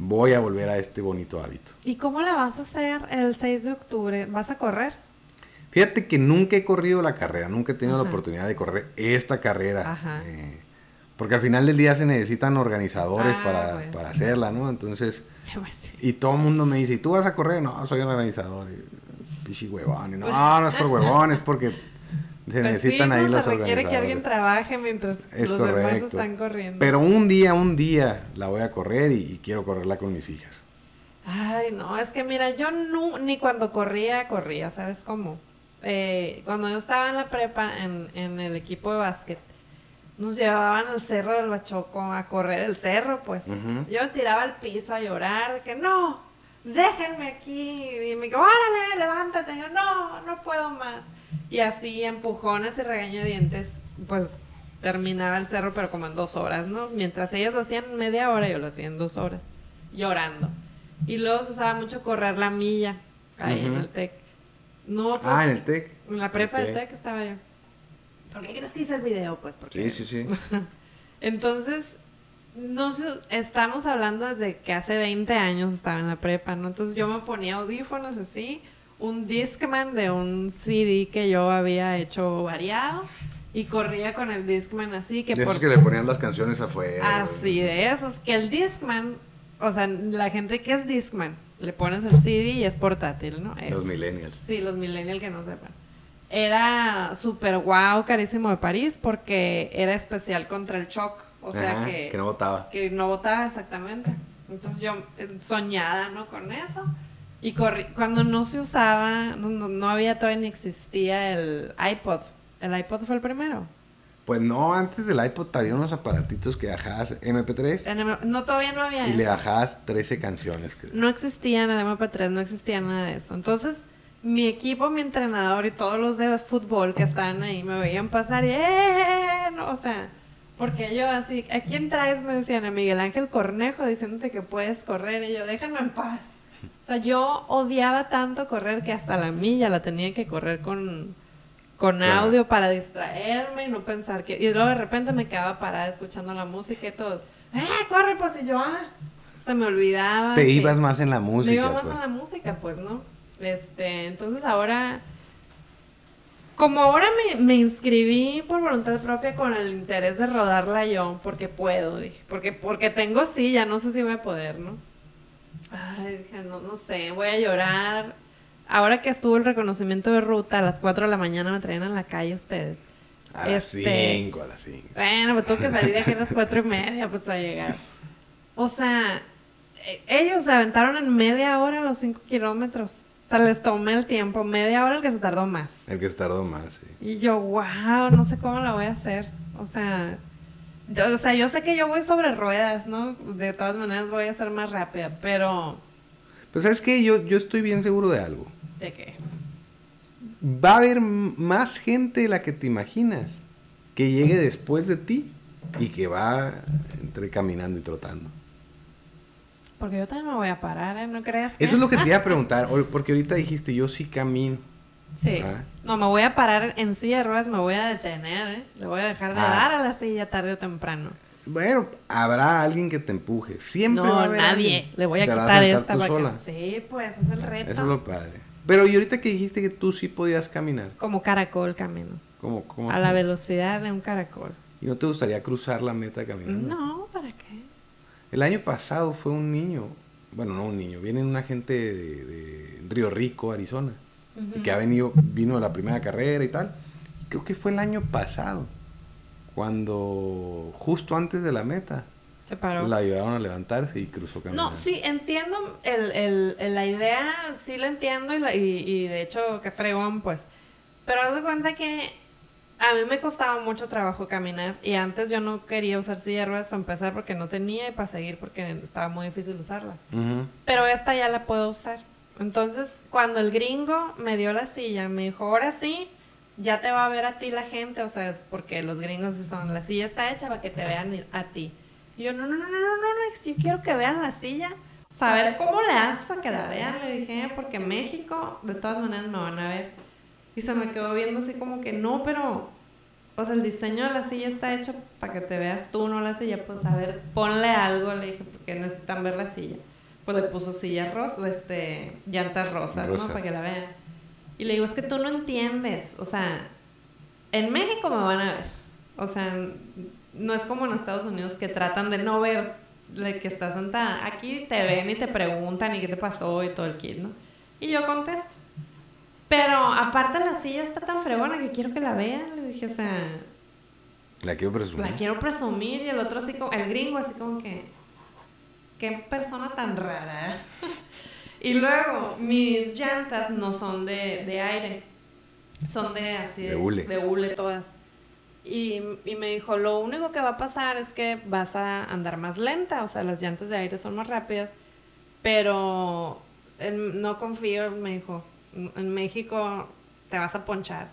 voy a volver a este bonito hábito. ¿Y cómo la vas a hacer el 6 de octubre? ¿Vas a correr? Fíjate que nunca he corrido la carrera, nunca he tenido la oportunidad de correr esta carrera. Eh, porque al final del día se necesitan organizadores ah, para, hacerla, ¿no? Entonces, y todo el mundo me dice, ¿y tú vas a correr? No, soy un organizador. Pichi huevón. no, no es por [laughs] huevón, es porque se pues necesitan ahí los se requiere que alguien trabaje mientras los demás están corriendo. Pero un día, un día la voy a correr y, quiero correrla con mis hijas. Ay, no, es que mira, yo no, ni cuando corría, corría, ¿sabes cómo? Eh, cuando yo estaba en la prepa, en, en el equipo de básquet, nos llevaban al cerro del Bachoco a correr el cerro, pues. Yo me tiraba al piso a llorar, de que no, déjenme aquí. Y me dijo, órale, levántate. yo, no, no puedo más. Y así, empujones y regañadientes, pues terminaba el cerro, pero como en dos horas, ¿no? Mientras ellos lo hacían media hora, yo lo hacía en dos horas, llorando. Y luego se usaba mucho correr la milla ahí en el TEC. No, pues, ah, en el TEC. En la prepa del TEC estaba yo. ¿Por qué crees que hice el video? Pues porque... Sí, sí, sí. [laughs] Entonces, no estamos hablando desde que hace 20 años estaba en la prepa, ¿no? Entonces yo me ponía audífonos así, un Discman de un CD que yo había hecho variado y corría con el Discman así que... De esos que le ponían las canciones afuera. Así, de esos, que el Discman, o sea, la gente que es Discman, le pones el CD y es portátil, ¿no? los millennials. Sí, los millennials que no sepan era súper guau, carísimo de París, porque era especial contra el shock. O sea que... Que no votaba. Que no votaba exactamente. Entonces yo eh, soñada, ¿no? Con eso. Y cuando no se usaba, no, había todavía ni existía el iPod. ¿El iPod fue el primero? Pues no, antes del iPod había unos aparatitos que bajabas MP3. no, todavía no había Y le bajabas 13 canciones. No existía en el MP3, no existía nada de eso. Entonces, mi equipo, mi entrenador y todos los de fútbol que estaban ahí me veían pasar y ¡eh! o sea, porque yo así, ¿a quién traes? Me decían a Miguel Ángel Cornejo diciéndote que puedes correr y yo, déjame en paz. O sea, yo odiaba tanto correr que hasta la milla la tenía que correr con, con audio para distraerme y no pensar que... Y luego de repente me quedaba parada escuchando la música y todo. ¡Eh, corre! Pues y yo, ah, se me olvidaba. Te ibas más en la música. Me iba más pues. en la música, pues, ¿no? Este, entonces ahora, como ahora me, me, inscribí por voluntad propia con el interés de rodarla yo, porque puedo, dije, porque, porque tengo sí, ya no sé si voy a poder, ¿no? Ay, dije, no, no sé, voy a llorar. Ahora que estuvo el reconocimiento de ruta, a las 4 de la mañana me traían a la calle ustedes. A las 5, este, a las 5. Bueno, me tengo que salir de aquí a las 4 y [laughs] media, pues para llegar. O sea, e, ellos se aventaron en media hora los 5 kilómetros. O sea, les tomé el tiempo, media hora el que se tardó más. El que se tardó más, sí. Y yo, wow, no sé cómo lo voy a hacer. O sea, o sea, yo sé que yo voy sobre ruedas, ¿no? De todas maneras voy a ser más rápida, pero... Pues sabes que yo, yo estoy bien seguro de algo. ¿De qué? Va a haber más gente de la que te imaginas que llegue después de ti y que va entre caminando y trotando. Porque yo también me voy a parar, ¿eh? ¿No creas que? Eso es lo que te iba a [laughs] preguntar, porque ahorita dijiste, yo sí camino. Sí. No, me voy a parar en silla de ruedas, me voy a detener, ¿eh? Le voy a dejar de ah. dar a la silla tarde o temprano. Bueno, habrá alguien que te empuje. Siempre va a haber nadie. Le voy a quitar esta para Sí, pues, es el reto. Eso es lo padre. Pero y ahorita que dijiste que tú sí podías caminar. Como caracol camino. ¿Cómo, cómo a la velocidad de un caracol. ¿Y no te gustaría cruzar la meta caminando? No, ¿para qué? El año pasado fue un niño, bueno, no un niño, viene una gente de, Río Rico, Arizona, que ha venido, vino de la primera carrera y tal. Creo que fue el año pasado, cuando justo antes de la meta, se paró. La ayudaron a levantarse y cruzó caminando. No, sí, entiendo el, el, la idea, sí la entiendo y, y, de hecho, que fregón, pues. Pero haz de cuenta que a mí me costaba mucho trabajo caminar y antes yo no quería usar silla de ruedas para empezar porque no tenía y para seguir porque estaba muy difícil usarla. Pero esta ya la puedo usar. Entonces, cuando el gringo me dio la silla, me dijo, ahora sí, ya te va a ver a ti la gente, o sea, es porque los gringos son, la silla está hecha para que te vean a ti. Y yo, no, no, no, no, no, no, yo quiero que vean la silla. O sea, a ver cómo le haces para que la vean, le dije, porque México, de todas maneras, me van a ver. Y se me quedó viendo así como que, no, pero, o sea, el diseño de la silla está hecho para que te veas tú, no la silla. Pues, a ver, ponle algo, le dije, porque necesitan ver la silla. Pues le puso sillas rosas, este, llantas rosas, ¿no? Para que la vean. Y le digo, es que tú no entiendes. O sea, en México me van a ver. O sea, no es como en Estados Unidos que tratan de no ver que estás sentada. Aquí te ven y te preguntan y qué te pasó y todo el kit, ¿no? Y yo contesto. Pero aparte la silla está tan fregona que quiero que la vean. Le dije, o sea... La quiero presumir. La quiero presumir y el otro así como, el gringo así como que... Qué persona tan rara. [laughs] Y luego, mis llantas no son de, de aire, son de así de, hule. de hule todas. Y, y, me dijo, lo único que va a pasar es que vas a andar más lenta, o sea, las llantas de aire son más rápidas, pero no confío, me dijo, en México te vas a ponchar.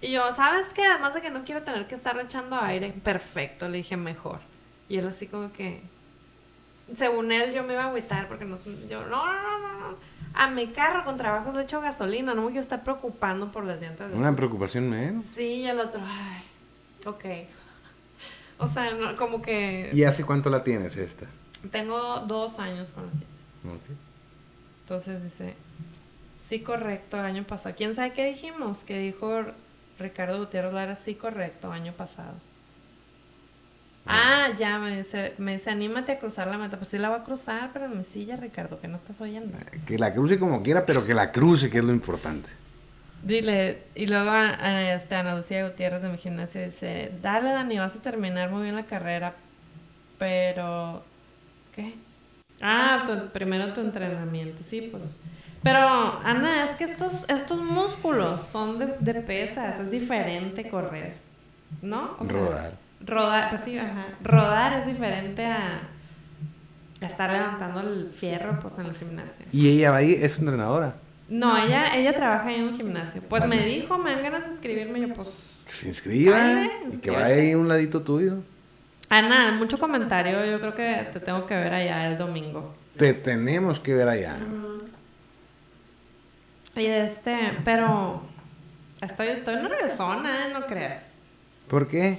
Y yo, ¿sabes qué? Además de que no quiero tener que estar echando aire, perfecto, le dije mejor. Y él así como que, según él yo me iba a agüitar porque no yo no, no, no, no, A mi carro con trabajos le echo gasolina, no me quiero estar preocupando por las llantas. Una preocupación menos. Sí, y el otro, ay, ok. O sea, como que... ¿Y hace cuánto la tienes esta? Tengo dos años con así. Entonces dice, sí correcto, el año pasado. ¿Quién sabe qué dijimos? Que dijo Ricardo Gutiérrez Lara, sí correcto, año pasado. Ah, ya, me dice, me dice, anímate a cruzar la meta. Pues sí la va a cruzar, pero en mi silla, Ricardo, que no estás oyendo. Que la cruce como quiera, pero que la cruce, que es lo importante. Dile, y luego a, este, Ana Lucía Gutiérrez de mi gimnasio dice, dale Dani, vas a terminar muy bien la carrera, pero... ¿Qué? Ah, primero tu entrenamiento, sí, pues... Pero, Ana, es que estos, estos músculos son de, de pesas, es diferente correr, ¿no? O Rodar rodar, pues sí, ajá. Rodar es diferente a, estar levantando el fierro pues en el gimnasio. ¿Y ella va ahí? ¿Es entrenadora? No, ella, ella trabaja en un gimnasio. Pues me dijo, me dan ganas de inscribirme, yo pues... se inscriba, y que vaya ahí un ladito tuyo. Ana, mucho comentario, yo creo que te tengo que ver allá el domingo. Te tenemos que ver allá. Y este, pero estoy, estoy nerviosona, ¿no crees? ¿Por qué?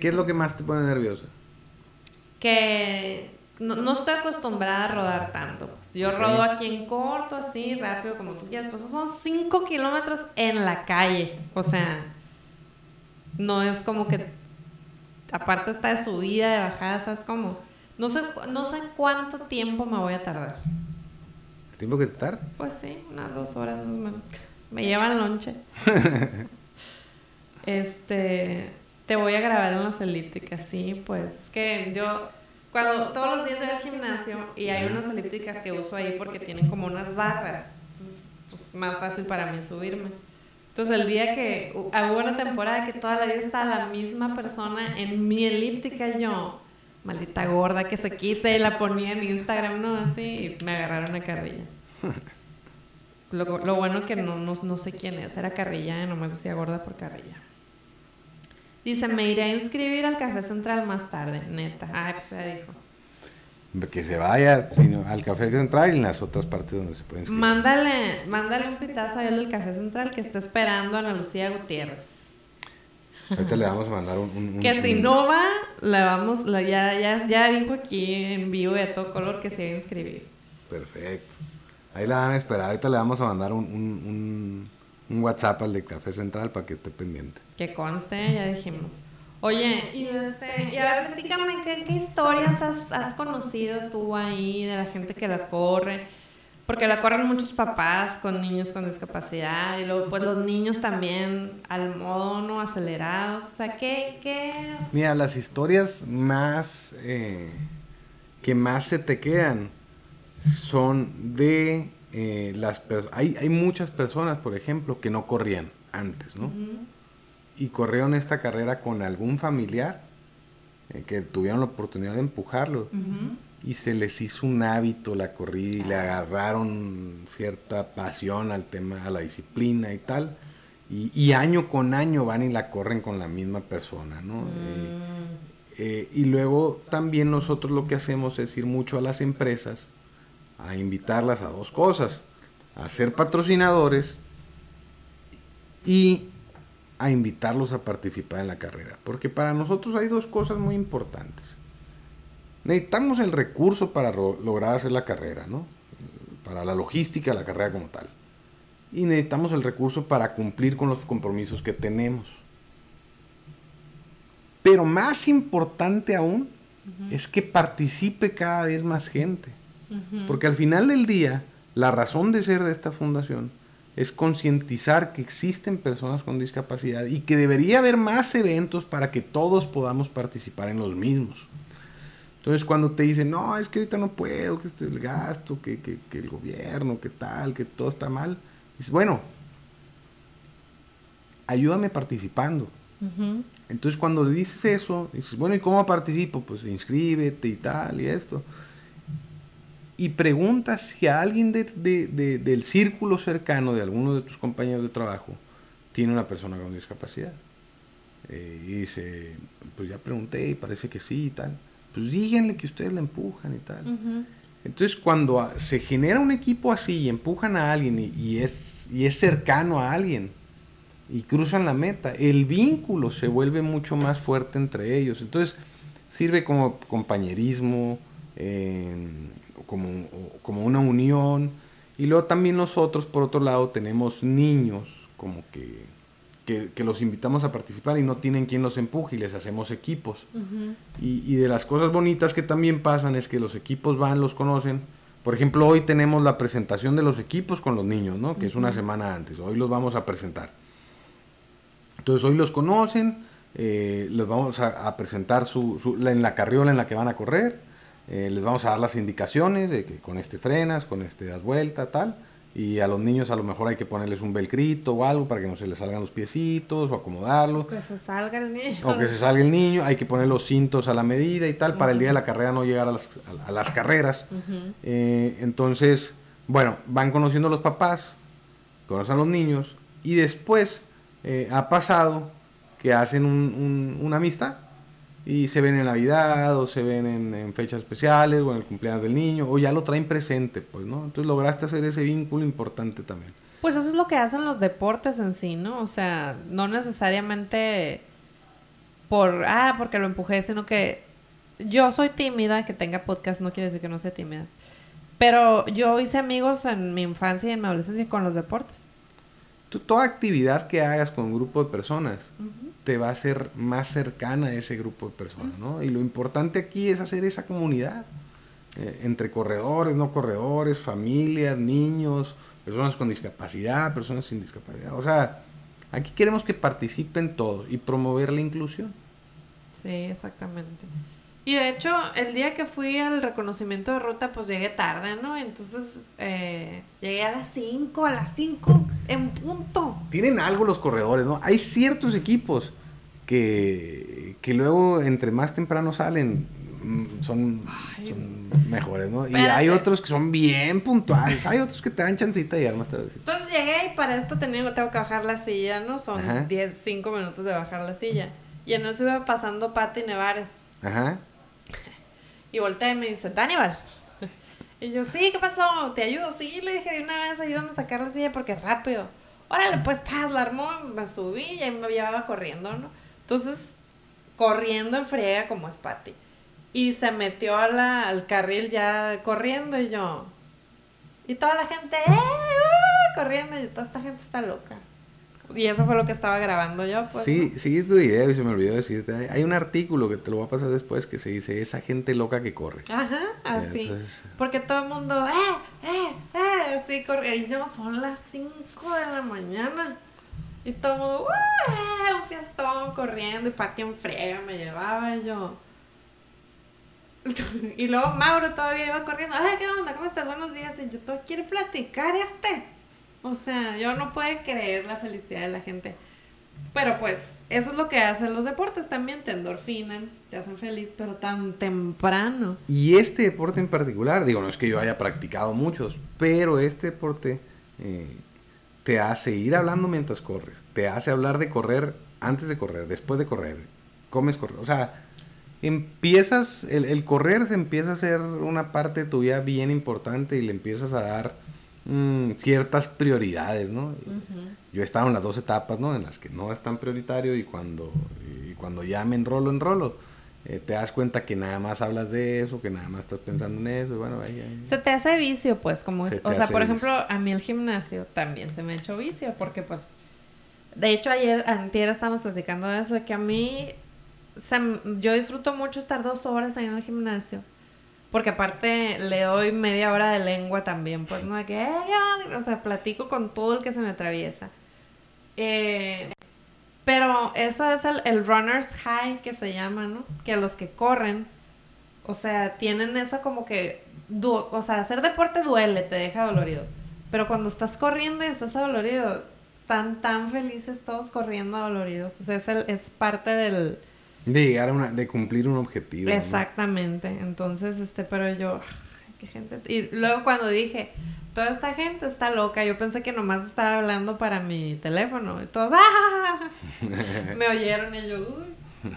¿Qué es lo que más te pone nerviosa? Que no, estoy acostumbrada a rodar tanto. Pues. Yo rodo aquí en corto, así, rápido, como tú quieras. Pues son 5 kilómetros en la calle. O sea, no es como que. Aparte está de subida, de bajada, ¿sabes cómo? No sé, no sé cuánto tiempo me voy a tardar. ¿El tiempo que te tarda? Pues sí, unas dos horas. Me, me llevan lonche. [laughs] este te voy a grabar en las elípticas, sí, pues es que yo cuando todos los días voy al gimnasio y hay unas elípticas que uso ahí porque tienen como unas barras, entonces pues más fácil para mí subirme. Entonces el día que hubo una temporada que toda la vida estaba la misma persona en mi elíptica yo, maldita gorda que se quite y la ponía en Instagram, ¿no? Así y me agarraron a carrilla. [laughs] Lo, lo bueno que no, no, no, sé quién es, era carrilla, nomás decía gorda por carrilla. Dice, me iré a inscribir al Café Central más tarde, neta. Ay, pues ya dijo. Que se vaya sino al Café Central y en las otras partes donde se puede inscribir. Mándale, mándale un pitazo a él del Café Central que está esperando a Ana Lucía Gutiérrez. Ahorita le vamos a mandar un... que si no va, le vamos, ya, ya, ya dijo aquí en vivo de todo color que se va a inscribir. Perfecto. Ahí la van a esperar. Ahorita le vamos a mandar un, un, un WhatsApp al de Café Central para que esté pendiente. Que conste, ya dijimos. Oye, y, este, y a ver, platícame, ¿qué, historias has, has, conocido tú ahí de la gente que la corre? Porque la corren muchos papás con niños con discapacidad y luego pues los niños también al modo no acelerados. O sea, ¿qué? qué... Mira, las historias más eh, que más se te quedan son de eh, las personas. Hay, hay muchas personas, por ejemplo, que no corrían antes, ¿no? Y corrieron esta carrera con algún familiar eh, que tuvieron la oportunidad de empujarlo. Y se les hizo un hábito la corrida y le agarraron cierta pasión al tema, a la disciplina y tal. y, año con año van y la corren con la misma persona, ¿no? Eh, mm. eh, y luego también nosotros lo que hacemos es ir mucho a las empresas a invitarlas a dos cosas, a ser patrocinadores y a invitarlos a participar en la carrera. Porque para nosotros hay dos cosas muy importantes. Necesitamos el recurso para lograr hacer la carrera, ¿no? Para la logística de la carrera como tal y necesitamos el recurso para cumplir con los compromisos que tenemos. Pero más importante aún es que participe cada vez más gente. Porque al final del día, la razón de ser de esta fundación es concientizar que existen personas con discapacidad y que debería haber más eventos para que todos podamos participar en los mismos. Entonces cuando te dicen, no, es que ahorita no puedo, que es el gasto, que, que el gobierno, que tal, que todo está mal, Dice, bueno, ayúdame participando. Entonces cuando le dices eso, dices, bueno, ¿y cómo participo? Pues inscríbete y tal y esto. Y preguntas si a alguien del círculo cercano de alguno de tus compañeros de trabajo tiene una persona con discapacidad. Eh, y dice, pues ya pregunté y parece que sí y tal. Pues díganle que ustedes la empujan y tal. Entonces, cuando se genera un equipo así y empujan a alguien y, es, y es cercano a alguien y cruzan la meta, el vínculo se vuelve mucho más fuerte entre ellos. Entonces, sirve como compañerismo, como, como una unión. Y luego también nosotros, por otro lado, tenemos niños como que que, los invitamos a participar y no tienen quien los empuje y les hacemos equipos. y, de las cosas bonitas que también pasan es que los equipos van, los conocen. Por ejemplo, hoy tenemos la presentación de los equipos con los niños, ¿no? Que es una semana antes. Hoy los vamos a presentar. Entonces hoy los conocen, eh, les vamos a, presentar su, en la carriola en la que van a correr, eh, les vamos a dar las indicaciones de que con este frenas, con este das vuelta, tal y a los niños a lo mejor hay que ponerles un velcrito o algo para que no se les salgan los piecitos o acomodarlo. O que se salga el niño. O que se salga el niño, hay que poner los cintos a la medida y tal para el día de la carrera no llegar a las, a, las carreras. Eh, entonces, bueno, van conociendo a los papás, conocen a los niños y después eh, ha pasado que hacen una amistad y se ven en Navidad o se ven en, fechas especiales o en el cumpleaños del niño o ya lo traen presente, pues, ¿no? Entonces lograste hacer ese vínculo importante también. Pues eso es lo que hacen los deportes en sí, ¿no? O sea, no necesariamente por, ah, porque lo empujé, sino que yo soy tímida, que tenga podcast no quiere decir que no sea tímida. Pero yo hice amigos en mi infancia y en mi adolescencia con los deportes. Tú, toda actividad que hagas con un grupo de personas, te va a ser más cercana a ese grupo de personas, ¿no? Y lo importante aquí es hacer esa comunidad eh, entre corredores, no corredores, familias, niños, personas con discapacidad, personas sin discapacidad. O sea, aquí queremos que participen todos y promover la inclusión. Sí, exactamente. Y de hecho, el día que fui al reconocimiento de ruta, pues llegué tarde, ¿no? Entonces, eh, llegué a las 5, a las 5 en punto. Tienen algo los corredores, ¿no? Hay ciertos equipos que, que luego entre más temprano salen mm, son, mejores, ¿no? Y hay otros que son bien puntuales, hay otros que te dan chancita y armas Entonces llegué y para esto tenía, tengo que bajar la silla, ¿no? Son 10, 5 minutos de bajar la silla. Y en eso iba pasando Pati Nevares. Ajá. Y volteé y me dice, Daniel. Y yo, sí, ¿qué pasó? ¿Te ayudo? Sí, le dije de una vez, ayúdame a sacar la silla porque rápido. Órale, pues, paz, la armó, me subí y ahí me llevaba corriendo, ¿no? Entonces, corriendo en friega como es Patty. Y se metió a la, al carril ya corriendo y yo. Y toda la gente, ¡eh! Uh", corriendo y toda esta gente está loca. Y eso fue lo que estaba grabando yo. Pues, sí, sí, tu video y se me olvidó decirte. Hay un artículo que te lo voy a pasar después que se dice esa gente loca que corre. Ajá, así. Porque todo el mundo, ¡eh! ¡eh! ¡eh! Así corre. Y yo, son las 5 de la mañana. Y todo el mundo, ¡uh! Un fiestón corriendo y patio en frega me llevaba y yo. [laughs] y luego Mauro todavía iba corriendo, ¡ay, qué onda! ¿Cómo estás? Buenos días. Y yo, todo quiere platicar este. O sea, yo no puedo creer la felicidad de la gente. Pero pues, eso es lo que hacen los deportes también, te endorfinan, te hacen feliz, pero tan temprano. Y este deporte en particular, digo, no es que yo haya practicado muchos, pero este deporte, eh, te hace ir hablando mientras corres, te hace hablar de correr antes de correr, después de correr, comes correr, o sea, empiezas, el, correr se empieza a ser una parte de tu vida bien importante y le empiezas a dar mm, ciertas prioridades, ¿no? Yo he estado en las dos etapas, ¿no? En las que no es tan prioritario y cuando, y cuando ya me enrolo, enrolo. Eh, te das cuenta que nada más hablas de eso, que nada más estás pensando en eso, y bueno, ahí, Se te hace vicio, pues, como es, o sea, por ejemplo, a mí el gimnasio también se me ha hecho vicio, porque pues, de hecho ayer, antier estábamos platicando de eso, de que a mí, yo disfruto mucho estar dos horas ahí en el gimnasio, porque aparte le doy media hora de lengua también, pues, ¿no? De que, o sea, platico con todo el que se me atraviesa. Eh, pero eso es el, runner's high que se llama, ¿no? Que los que corren, o sea, tienen esa como que, o sea, hacer deporte duele, te deja dolorido. Pero cuando estás corriendo y estás dolorido, están tan felices todos corriendo doloridos. O sea, es, es parte del... De llegar a una, de cumplir un objetivo. Exactamente. Entonces, este, pero yo, qué gente. Y luego cuando dije, toda esta gente está loca. Yo pensé que nomás estaba hablando para mi teléfono. Y todos, ¡ah! [laughs] Me oyeron y yo, uy.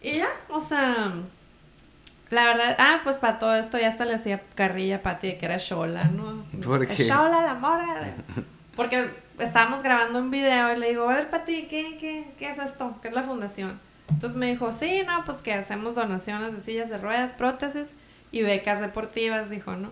Y ya, o sea, la verdad, ah, pues para todo esto ya hasta le hacía carrilla a Pati de que era Shola, ¿no? ¿Por qué? Shola, la morra. [laughs] Porque estábamos grabando un video y le digo, a ver, Pati, ¿qué, qué, ¿qué es esto? ¿Qué es la fundación? Entonces me dijo, sí, no, pues que hacemos donaciones de sillas de ruedas, prótesis y becas deportivas, dijo, ¿no?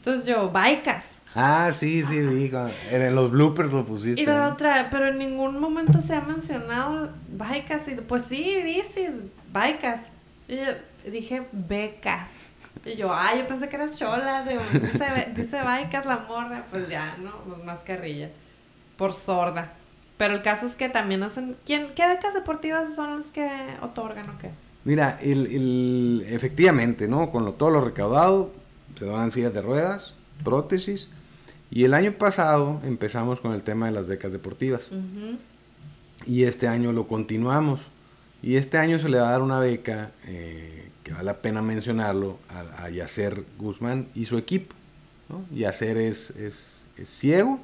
Entonces yo, Baicas. Ah, sí, sí, vi. En los bloopers lo pusiste. Y la otra, pero en ningún momento se ha mencionado Baicas. Y pues sí, bicis, Baicas. Y yo dije, becas. Y yo, ah, yo pensé que eras chola. dice, dice Baicas la morra. Pues ya, ¿no? Pues más carrilla. Por sorda. Pero el caso es que también hacen. ¿quién, ¿Qué becas deportivas son las que otorgan o qué? Mira, el, el, efectivamente, ¿no? Con lo, todo lo recaudado, se donan sillas de ruedas, prótesis. Y el año pasado empezamos con el tema de las becas deportivas. Y este año lo continuamos. Y este año se le va a dar una beca, eh, que vale la pena mencionarlo, a, a Yacer Guzmán y su equipo. ¿no? Yacer es, es, ciego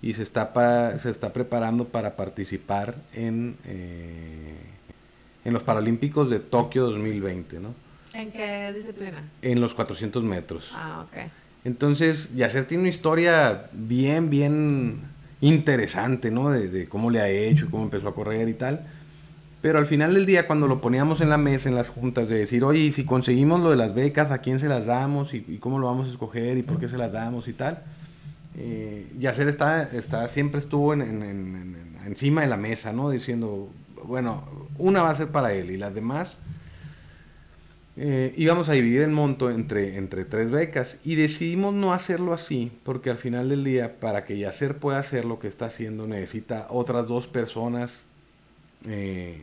y se está, se está preparando para participar en, eh, en los Paralímpicos de Tokio 2020. ¿no? ¿En qué disciplina? En los 400 metros. Ah, ok. Entonces, Yacer tiene una historia bien, bien interesante, ¿no? De, cómo le ha hecho, cómo empezó a correr y tal. Pero al final del día, cuando lo poníamos en la mesa, en las juntas, de decir, oye, si conseguimos lo de las becas, ¿a quién se las damos? ¿Y, cómo lo vamos a escoger? ¿Y por qué se las damos? Y tal. Eh, Yacer está, está, siempre estuvo encima de la mesa, ¿no? Diciendo, bueno, una va a ser para él y las demás eh, íbamos a dividir el monto entre, entre tres becas y decidimos no hacerlo así porque al final del día para que Yacer pueda hacer lo que está haciendo necesita otras dos personas eh,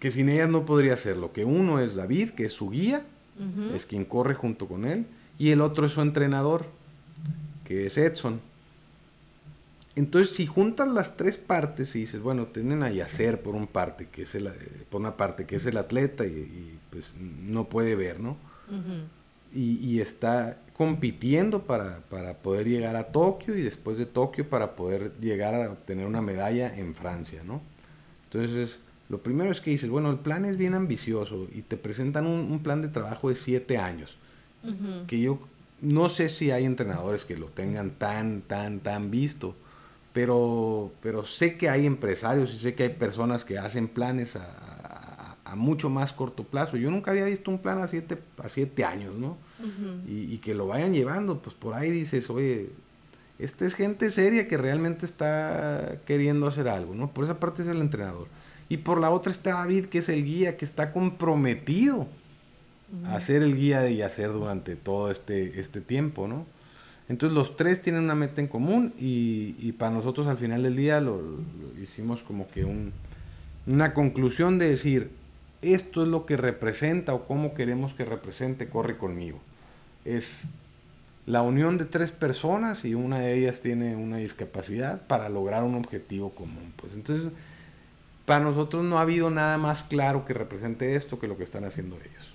que sin ellas no podría hacerlo. Que uno es David, que es su guía, es quien corre junto con él, y el otro es su entrenador, que es Edson. Entonces, si juntas las tres partes y dices, bueno, tienen a Yacer por un parte, que es el, por una parte, que es el atleta y, pues no puede ver, ¿no? y, está compitiendo para, para, poder llegar a Tokio y después de Tokio para poder llegar a obtener una medalla en Francia, ¿no? Entonces, lo primero es que dices, bueno, el plan es bien ambicioso y te presentan un, plan de trabajo de siete años, que yo no sé si hay entrenadores que lo tengan tan, tan, tan visto pero, pero sé que hay empresarios y sé que hay personas que hacen planes a, mucho más corto plazo. Yo nunca había visto un plan a siete, a siete años, ¿no? y, que lo vayan llevando, pues por ahí dices, oye, esta es gente seria que realmente está queriendo hacer algo, ¿no? Por esa parte es el entrenador. Y por la otra está David, que es el guía, que está comprometido a ser el guía de hacer durante todo este, este tiempo, ¿no? Entonces los tres tienen una meta en común y, para nosotros al final del día lo, hicimos como que una conclusión de decir, esto es lo que representa o cómo queremos que represente Corre conmigo. Es la unión de tres personas y una de ellas tiene una discapacidad para lograr un objetivo común. Pues entonces, para nosotros no ha habido nada más claro que represente esto que lo que están haciendo ellos.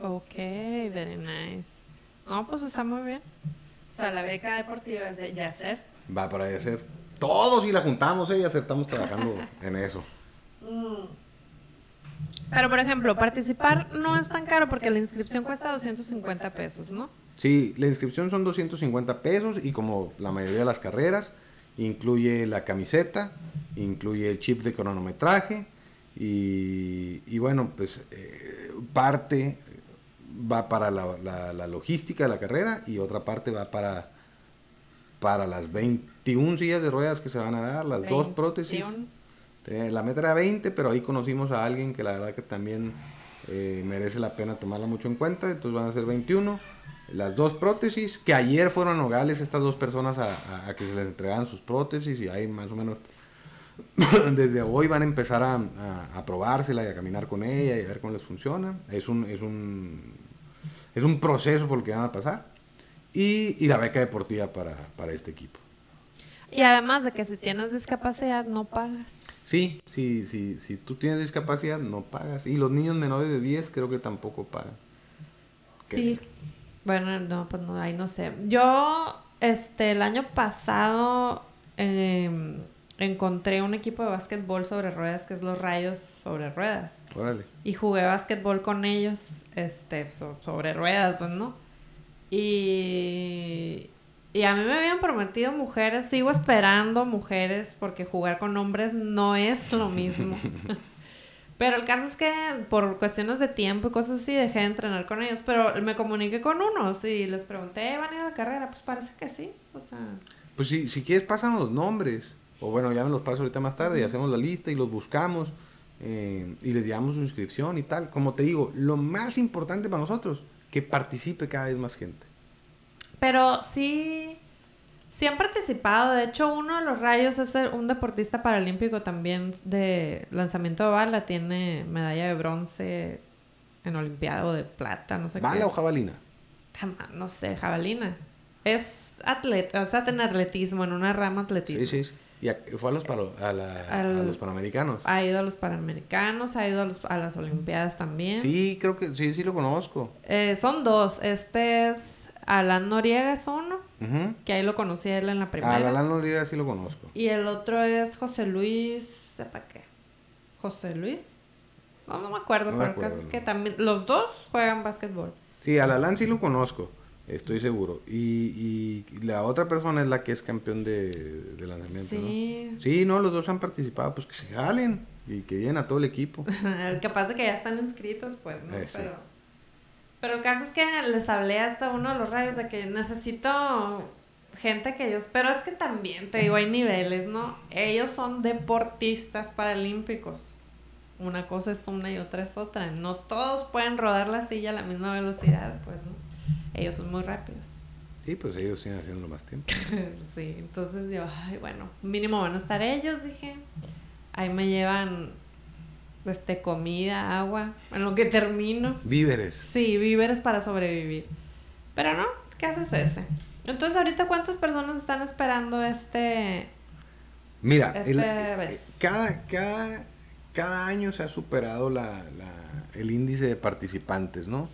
Ok, very nice. No, pues está muy bien. O sea, la beca deportiva es de Yacer. va para hacer. Todos y la juntamos, ¿eh? Y acertamos trabajando [laughs] en eso. Pero, por ejemplo, participar no es tan caro porque la inscripción cuesta 250 pesos, ¿no? Sí, la inscripción son 250 pesos y como la mayoría de las carreras, incluye la camiseta, incluye el chip de cronometraje y, y bueno, pues eh, parte va para la, la, logística de la carrera y otra parte va para, para las 21 sillas de ruedas que se van a dar, las dos prótesis. Eh, la meta era 20, pero ahí conocimos a alguien que la verdad que también eh, merece la pena tomarla mucho en cuenta, entonces van a ser 21. Las dos prótesis, que ayer fueron a Nogales estas dos personas a, a, que se les entregaran sus prótesis y ahí más o menos [coughs] desde hoy van a empezar a, a, probársela y a caminar con ella y a ver cómo les funciona. Es un, es un, es un proceso por el que van a pasar. Y, y la beca deportiva para, para este equipo. Y además de que si tienes discapacidad no pagas. Sí, sí, sí, si tú tienes discapacidad no pagas. Y los niños menores de 10 creo que tampoco pagan. Sí. Bueno, no, pues no, ahí no sé. Yo, este, el año pasado eh, encontré un equipo de básquetbol sobre ruedas que es los Rayos sobre ruedas. Órale. Y jugué básquetbol con ellos, este, sobre ruedas, pues, ¿no? Y, y a mí me habían prometido mujeres, sigo esperando mujeres porque jugar con hombres no es lo mismo. [laughs] [laughs] pero el caso es que por cuestiones de tiempo y cosas así dejé de entrenar con ellos, pero me comuniqué con unos y les pregunté, ¿van a ir a la carrera? Pues parece que sí, o sea... Pues si, si quieres pasan los nombres. O bueno, ya me los paso ahorita más tarde y hacemos la lista y los buscamos eh, y les llevamos su inscripción y tal. Como te digo, lo más importante para nosotros, que participe cada vez más gente. Pero sí, sí han participado. De hecho, uno de los rayos es un deportista paralímpico también de lanzamiento de bala. Tiene medalla de bronce en Olimpiada o de plata, no sé ¿Bala qué. o jabalina? No sé, jabalina. Es atleta, o sea, tiene atletismo, en una rama atletismo. Sí, sí, Y fue a los, a, los Panamericanos. Ha ido a los Panamericanos, ha ido a, las Olimpiadas también. Sí, creo que sí, sí lo conozco. Eh, son dos. Este es Alan Noriega, es uno. Que ahí lo conocí a él en la primera. A Alan Noriega sí lo conozco. Y el otro es José Luis. ¿Sepa qué? ¿José Luis? No, no me acuerdo, pero el caso es que también. Los dos juegan básquetbol. Sí, al Alan sí lo conozco. Estoy seguro. Y, y, la otra persona es la que es campeón de, de lanzamiento, sí. ¿no? Sí, no, los dos han participado, pues que se jalen y que vienen a todo el equipo. [laughs] Capaz de que ya están inscritos, pues, ¿no? Eh, pero, pero el caso es que les hablé hasta uno de los rayos de que necesito gente que ellos, pero es que también, te digo, hay niveles, ¿no? Ellos son deportistas paralímpicos. Una cosa es una y otra es otra. No todos pueden rodar la silla a la misma velocidad, pues, ¿no? Ellos son muy rápidos. Sí, pues ellos siguen haciendo más tiempo. [laughs] sí, entonces yo, ay, bueno, mínimo van a estar ellos, dije. Ahí me llevan este comida, agua, en lo que termino. Víveres. Sí, víveres para sobrevivir. Pero no, ¿qué haces ese? Entonces, ahorita cuántas personas están esperando este Mira, este cada, cada, cada año se ha superado la, la, el índice de participantes, ¿no?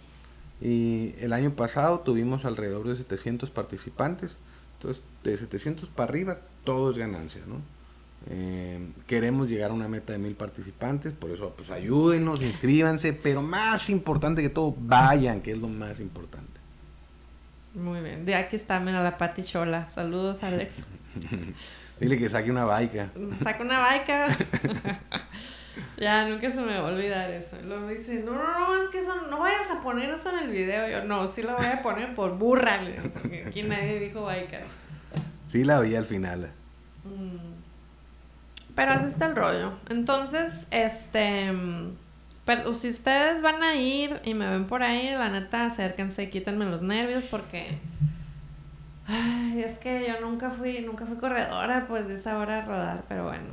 Y el año pasado tuvimos alrededor de 700 participantes. Entonces, de 700 para arriba, todo es ganancia, ¿no? Eh, queremos llegar a una meta de mil participantes, por eso, pues ayúdenos, inscríbanse, pero más importante que todo, vayan, que es lo más importante. Muy bien, de aquí está, mira la Pati Chola. Saludos, Alex. [laughs] Dile que saque una baica. Saca una baica. [laughs] Ya, nunca se me va a olvidar eso. Luego dice, no, no, no, es que eso, no vayas a poner eso en el video. Yo, no, sí lo voy a poner por burra, porque aquí nadie dijo baicas. Sí la vi al final. Mm. Pero así está el rollo. Entonces, este... Pero si ustedes van a ir y me ven por ahí, la neta, acérquense, quítenme los nervios porque... Ay, es que yo nunca fui, nunca fui corredora, pues de esa hora de rodar, pero bueno.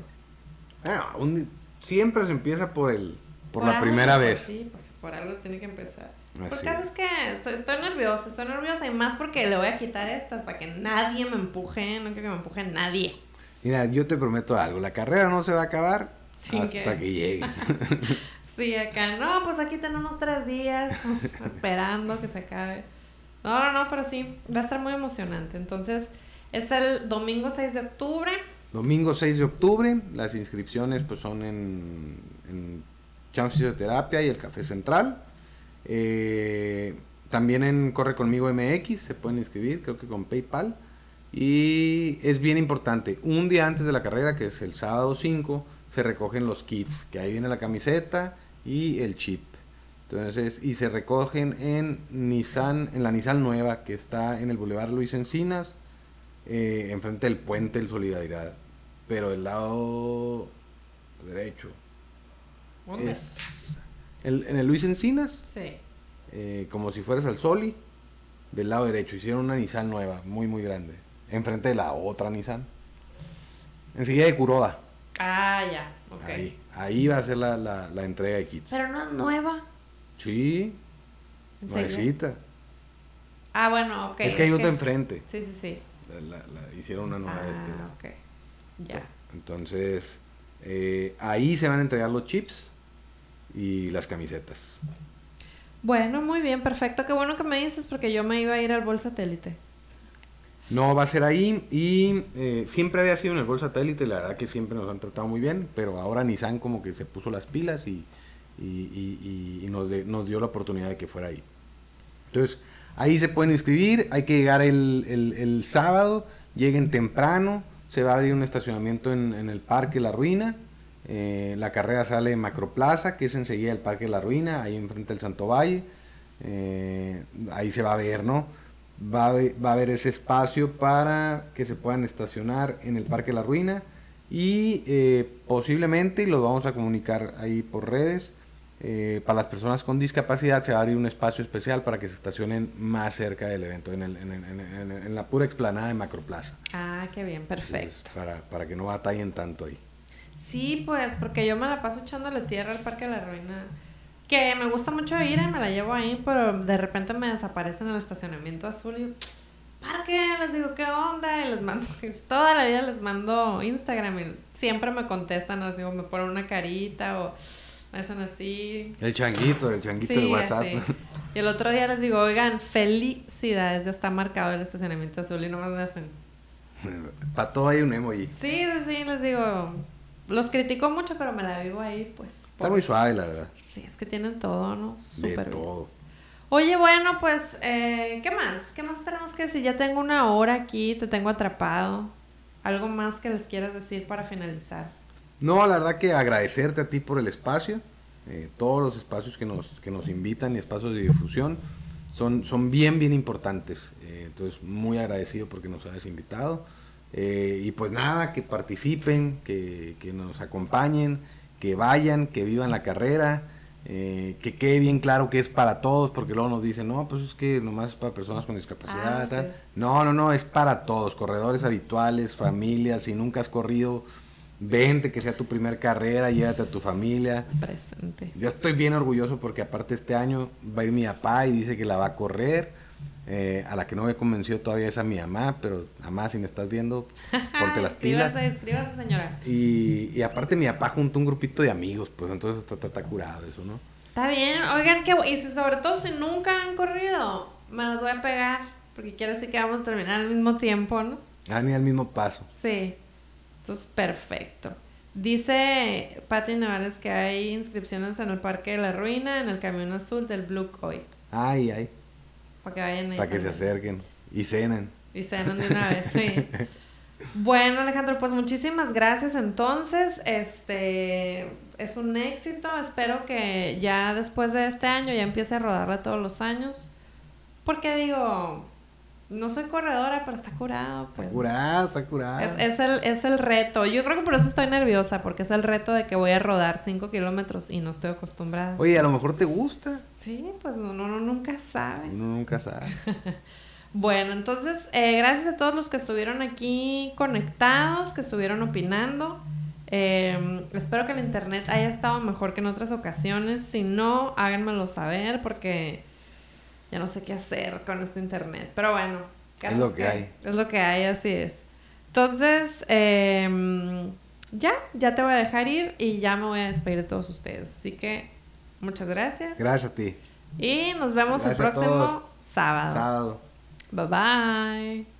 Bueno, un, siempre se empieza por el por, la primera vez. Sí, pues por algo tiene que empezar. Así Porque es que estoy, nerviosa, estoy nerviosa y más porque le voy a quitar estas para que nadie me empuje, no quiero que me empuje nadie. Mira, yo te prometo algo, la carrera no se va a acabar hasta que... llegues. [laughs] sí, acá, no, pues aquí tenemos tres días [laughs] esperando que se acabe. No, no, no, pero sí, va a estar muy emocionante. Entonces, Es el domingo 6 de octubre. Domingo 6 de octubre, las inscripciones pues son en, en Chance Fisioterapia y el Café Central. Eh, también en Corre Conmigo MX se pueden inscribir, creo que con PayPal. Y es bien importante, un día antes de la carrera, que es el sábado 5, se recogen los kits, que ahí viene la camiseta y el chip. Entonces, y se recogen en Nissan, en la Nissan nueva, que está en el Boulevard Luis Encinas, eh, enfrente del puente del Solidaridad. Pero del lado derecho. ¿Dónde? Es el- en el Luis Encinas, Sí. eh, como si fueras al Soli, del lado derecho. Hicieron una Nissan nueva, muy, muy grande. Enfrente de la otra Nissan. Enseguida de Kuroda. Ah, ya. Ok. Ahí, ahí va a ser la, la- la entrega de kits. Pero no es nueva. Sí, nuevecita. Ah, bueno, ok. es que hay otra enfrente. Sí, sí, sí. La- la- la- hicieron una nueva de este lado. Ah, ok. Ya. Entonces, eh, ahí se van a entregar los chips y las camisetas. Bueno, muy bien, perfecto. Qué bueno que me dices porque yo me iba a ir al Bol Satélite. No, va a ser ahí y eh, siempre había sido en el Gol Satélite, la verdad que siempre nos han tratado muy bien, pero ahora Nissan como que se puso las pilas y, y- y- y- y nos, de- nos dio la oportunidad de que fuera ahí. Entonces, ahí se pueden inscribir, hay que llegar el, el- el sábado, lleguen temprano, se va a abrir un estacionamiento en, en el Parque La Ruina, eh, la carrera sale en Macroplaza, que es enseguida el Parque La Ruina, ahí enfrente del Santo Valle, eh, ahí se va a ver, ¿no? Va a, va a haber ese espacio para que se puedan estacionar en el Parque La Ruina y eh, posiblemente, los vamos a comunicar ahí por redes, eh, para las personas con discapacidad se va a abrir un espacio especial para que se estacionen más cerca del evento, en, el- en- en- en- la pura explanada de Macroplaza. Ah, qué bien, perfecto. Entonces, para, para que no batallen tanto ahí. Sí, pues, porque yo me la paso echándole tierra al Parque de la Ruina. Que me gusta mucho ir y me la llevo ahí, pero de repente me desaparece en el estacionamiento azul y yo, parque, les digo, ¿qué onda? Y les mando, [laughs] toda la vida les mando Instagram y siempre me contestan así, o me ponen una carita o hacen así. El changuito, el changuito de WhatsApp. así. Y el otro día les digo, oigan, felicidades, ya está marcado el estacionamiento azul y nomás me hacen. [laughs] para todo hay un emoji. Sí, sí, sí, les digo, los critico mucho, pero me la vivo ahí, pues. Está por- muy suave, la verdad. Sí, es que tienen todo, ¿no? De Súper bien. todo. Oye, bueno, pues, eh, ¿qué más? ¿Qué más tenemos que decir? Ya tengo una hora aquí, te tengo atrapado. ¿Algo más que les quieras decir para finalizar? No, la verdad que agradecerte a ti por el espacio. eh, todos los espacios que nos, que nos invitan y espacios de difusión son, son bien, bien importantes. eh, entonces, muy agradecido porque nos hayas invitado. eh, y pues nada, que participen, que, que nos acompañen, que vayan, que vivan la carrera. eh, que quede bien claro que es para todos, porque luego nos dicen, no, pues es que nomás es para personas con discapacidad. Ah, tal". sí. No, no, no, es para todos, corredores habituales, familias, si nunca has corrido, vente, que sea tu primer carrera, llévate a tu familia. Presente. Yo estoy bien orgulloso porque aparte este año va a ir mi papá y dice que la va a correr. Eh, a la que no me convenció todavía es a mi mamá, pero mamá, si me estás viendo, ponte las [laughs] pilas. Escríbase, escríbase, señora. Y, y aparte mi papá juntó un grupito de amigos, pues entonces está, está- está curado eso, ¿no? Está bien, oigan, que y si, sobre todo si nunca han corrido, me las voy a pegar, porque quiere decir que vamos a terminar al mismo tiempo, ¿no? Ah, ni al mismo paso. Sí. Entonces, perfecto. Dice Patti Nevares que hay inscripciones en el Parque de la Ruina, en el Camión Azul del Blue Coy. Ay, ay, Para que vayan ahí. para que se acerquen y cenen. Y cenan de una vez, sí. [laughs] Bueno, Alejandro, pues muchísimas gracias. Entonces, este es un éxito. Espero que ya después de este año ya empiece a rodarla todos los años. Porque digo, no soy corredora, pero está curado. Está Pues. curado, está curado. Es, es el, es el reto. Yo creo que por eso estoy nerviosa, porque es el reto de que voy a rodar 5 kilómetros y no estoy acostumbrada. Oye, a lo mejor te gusta. Sí, pues uno, uno nunca sabe. Uno nunca sabe. [laughs] Bueno, entonces, eh, gracias a todos los que estuvieron aquí conectados, que estuvieron opinando. Eh, espero que el internet haya estado mejor que en otras ocasiones. Si no, háganmelo saber porque ya no sé qué hacer con este internet. Pero bueno, Es lo que hay. Es lo que hay, así es. Entonces, eh, ya, ya te voy a dejar ir y ya me voy a despedir de todos ustedes. Así que, muchas gracias. Gracias a ti. Y nos vemos Gracias el próximo sábado. Sábado. Bye bye.